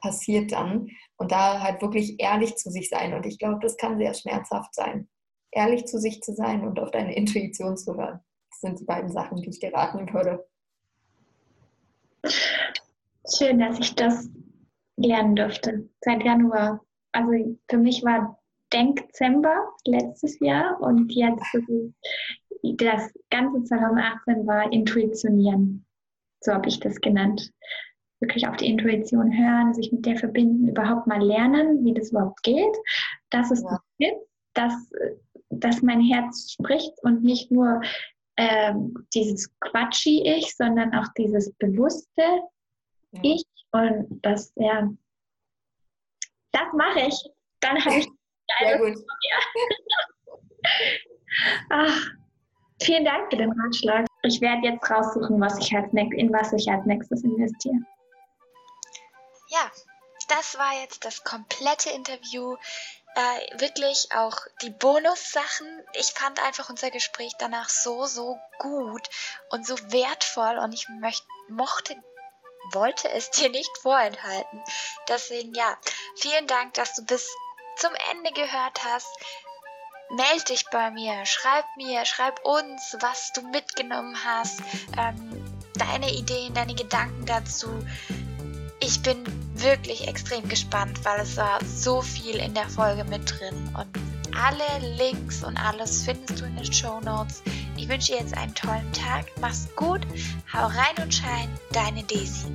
passiert dann. Und da halt wirklich ehrlich zu sich sein. Und ich glaube, das kann sehr schmerzhaft sein. Ehrlich zu sich zu sein und auf deine Intuition zu hören. Das sind die beiden Sachen, die ich dir raten würde. Schön, dass ich das lernen durfte. Seit Januar. Also für mich war Denkzember letztes Jahr und jetzt das ganze 2018 war Intuitionieren. So habe ich das genannt. Wirklich auf die Intuition hören, sich mit der verbinden, überhaupt mal lernen, wie das überhaupt geht, dass es ja. das gibt, dass, dass mein Herz spricht und nicht nur ähm, dieses quatschi Ich, sondern auch dieses bewusste ja. Ich und das, ja, das mache ich. Dann habe ich. (laughs) Sehr gut. (laughs) Ach, vielen Dank für den Ratschlag. Ich werde jetzt raussuchen, was ich als in was ich als nächstes investiere. Ja, das war jetzt das komplette Interview. Äh, wirklich auch die Bonussachen. Ich fand einfach unser Gespräch danach so, so gut und so wertvoll und ich möcht, mochte wollte es dir nicht vorenthalten. Deswegen ja, vielen Dank, dass du bis zum Ende gehört hast. Meld dich bei mir, schreib mir, schreib uns, was du mitgenommen hast, ähm, deine Ideen, deine Gedanken dazu. Ich bin wirklich extrem gespannt, weil es war so viel in der Folge mit drin und alle Links und alles findest du in den Show Notes. Ich wünsche dir jetzt einen tollen Tag. Mach's gut, hau rein und schein, deine Daisy.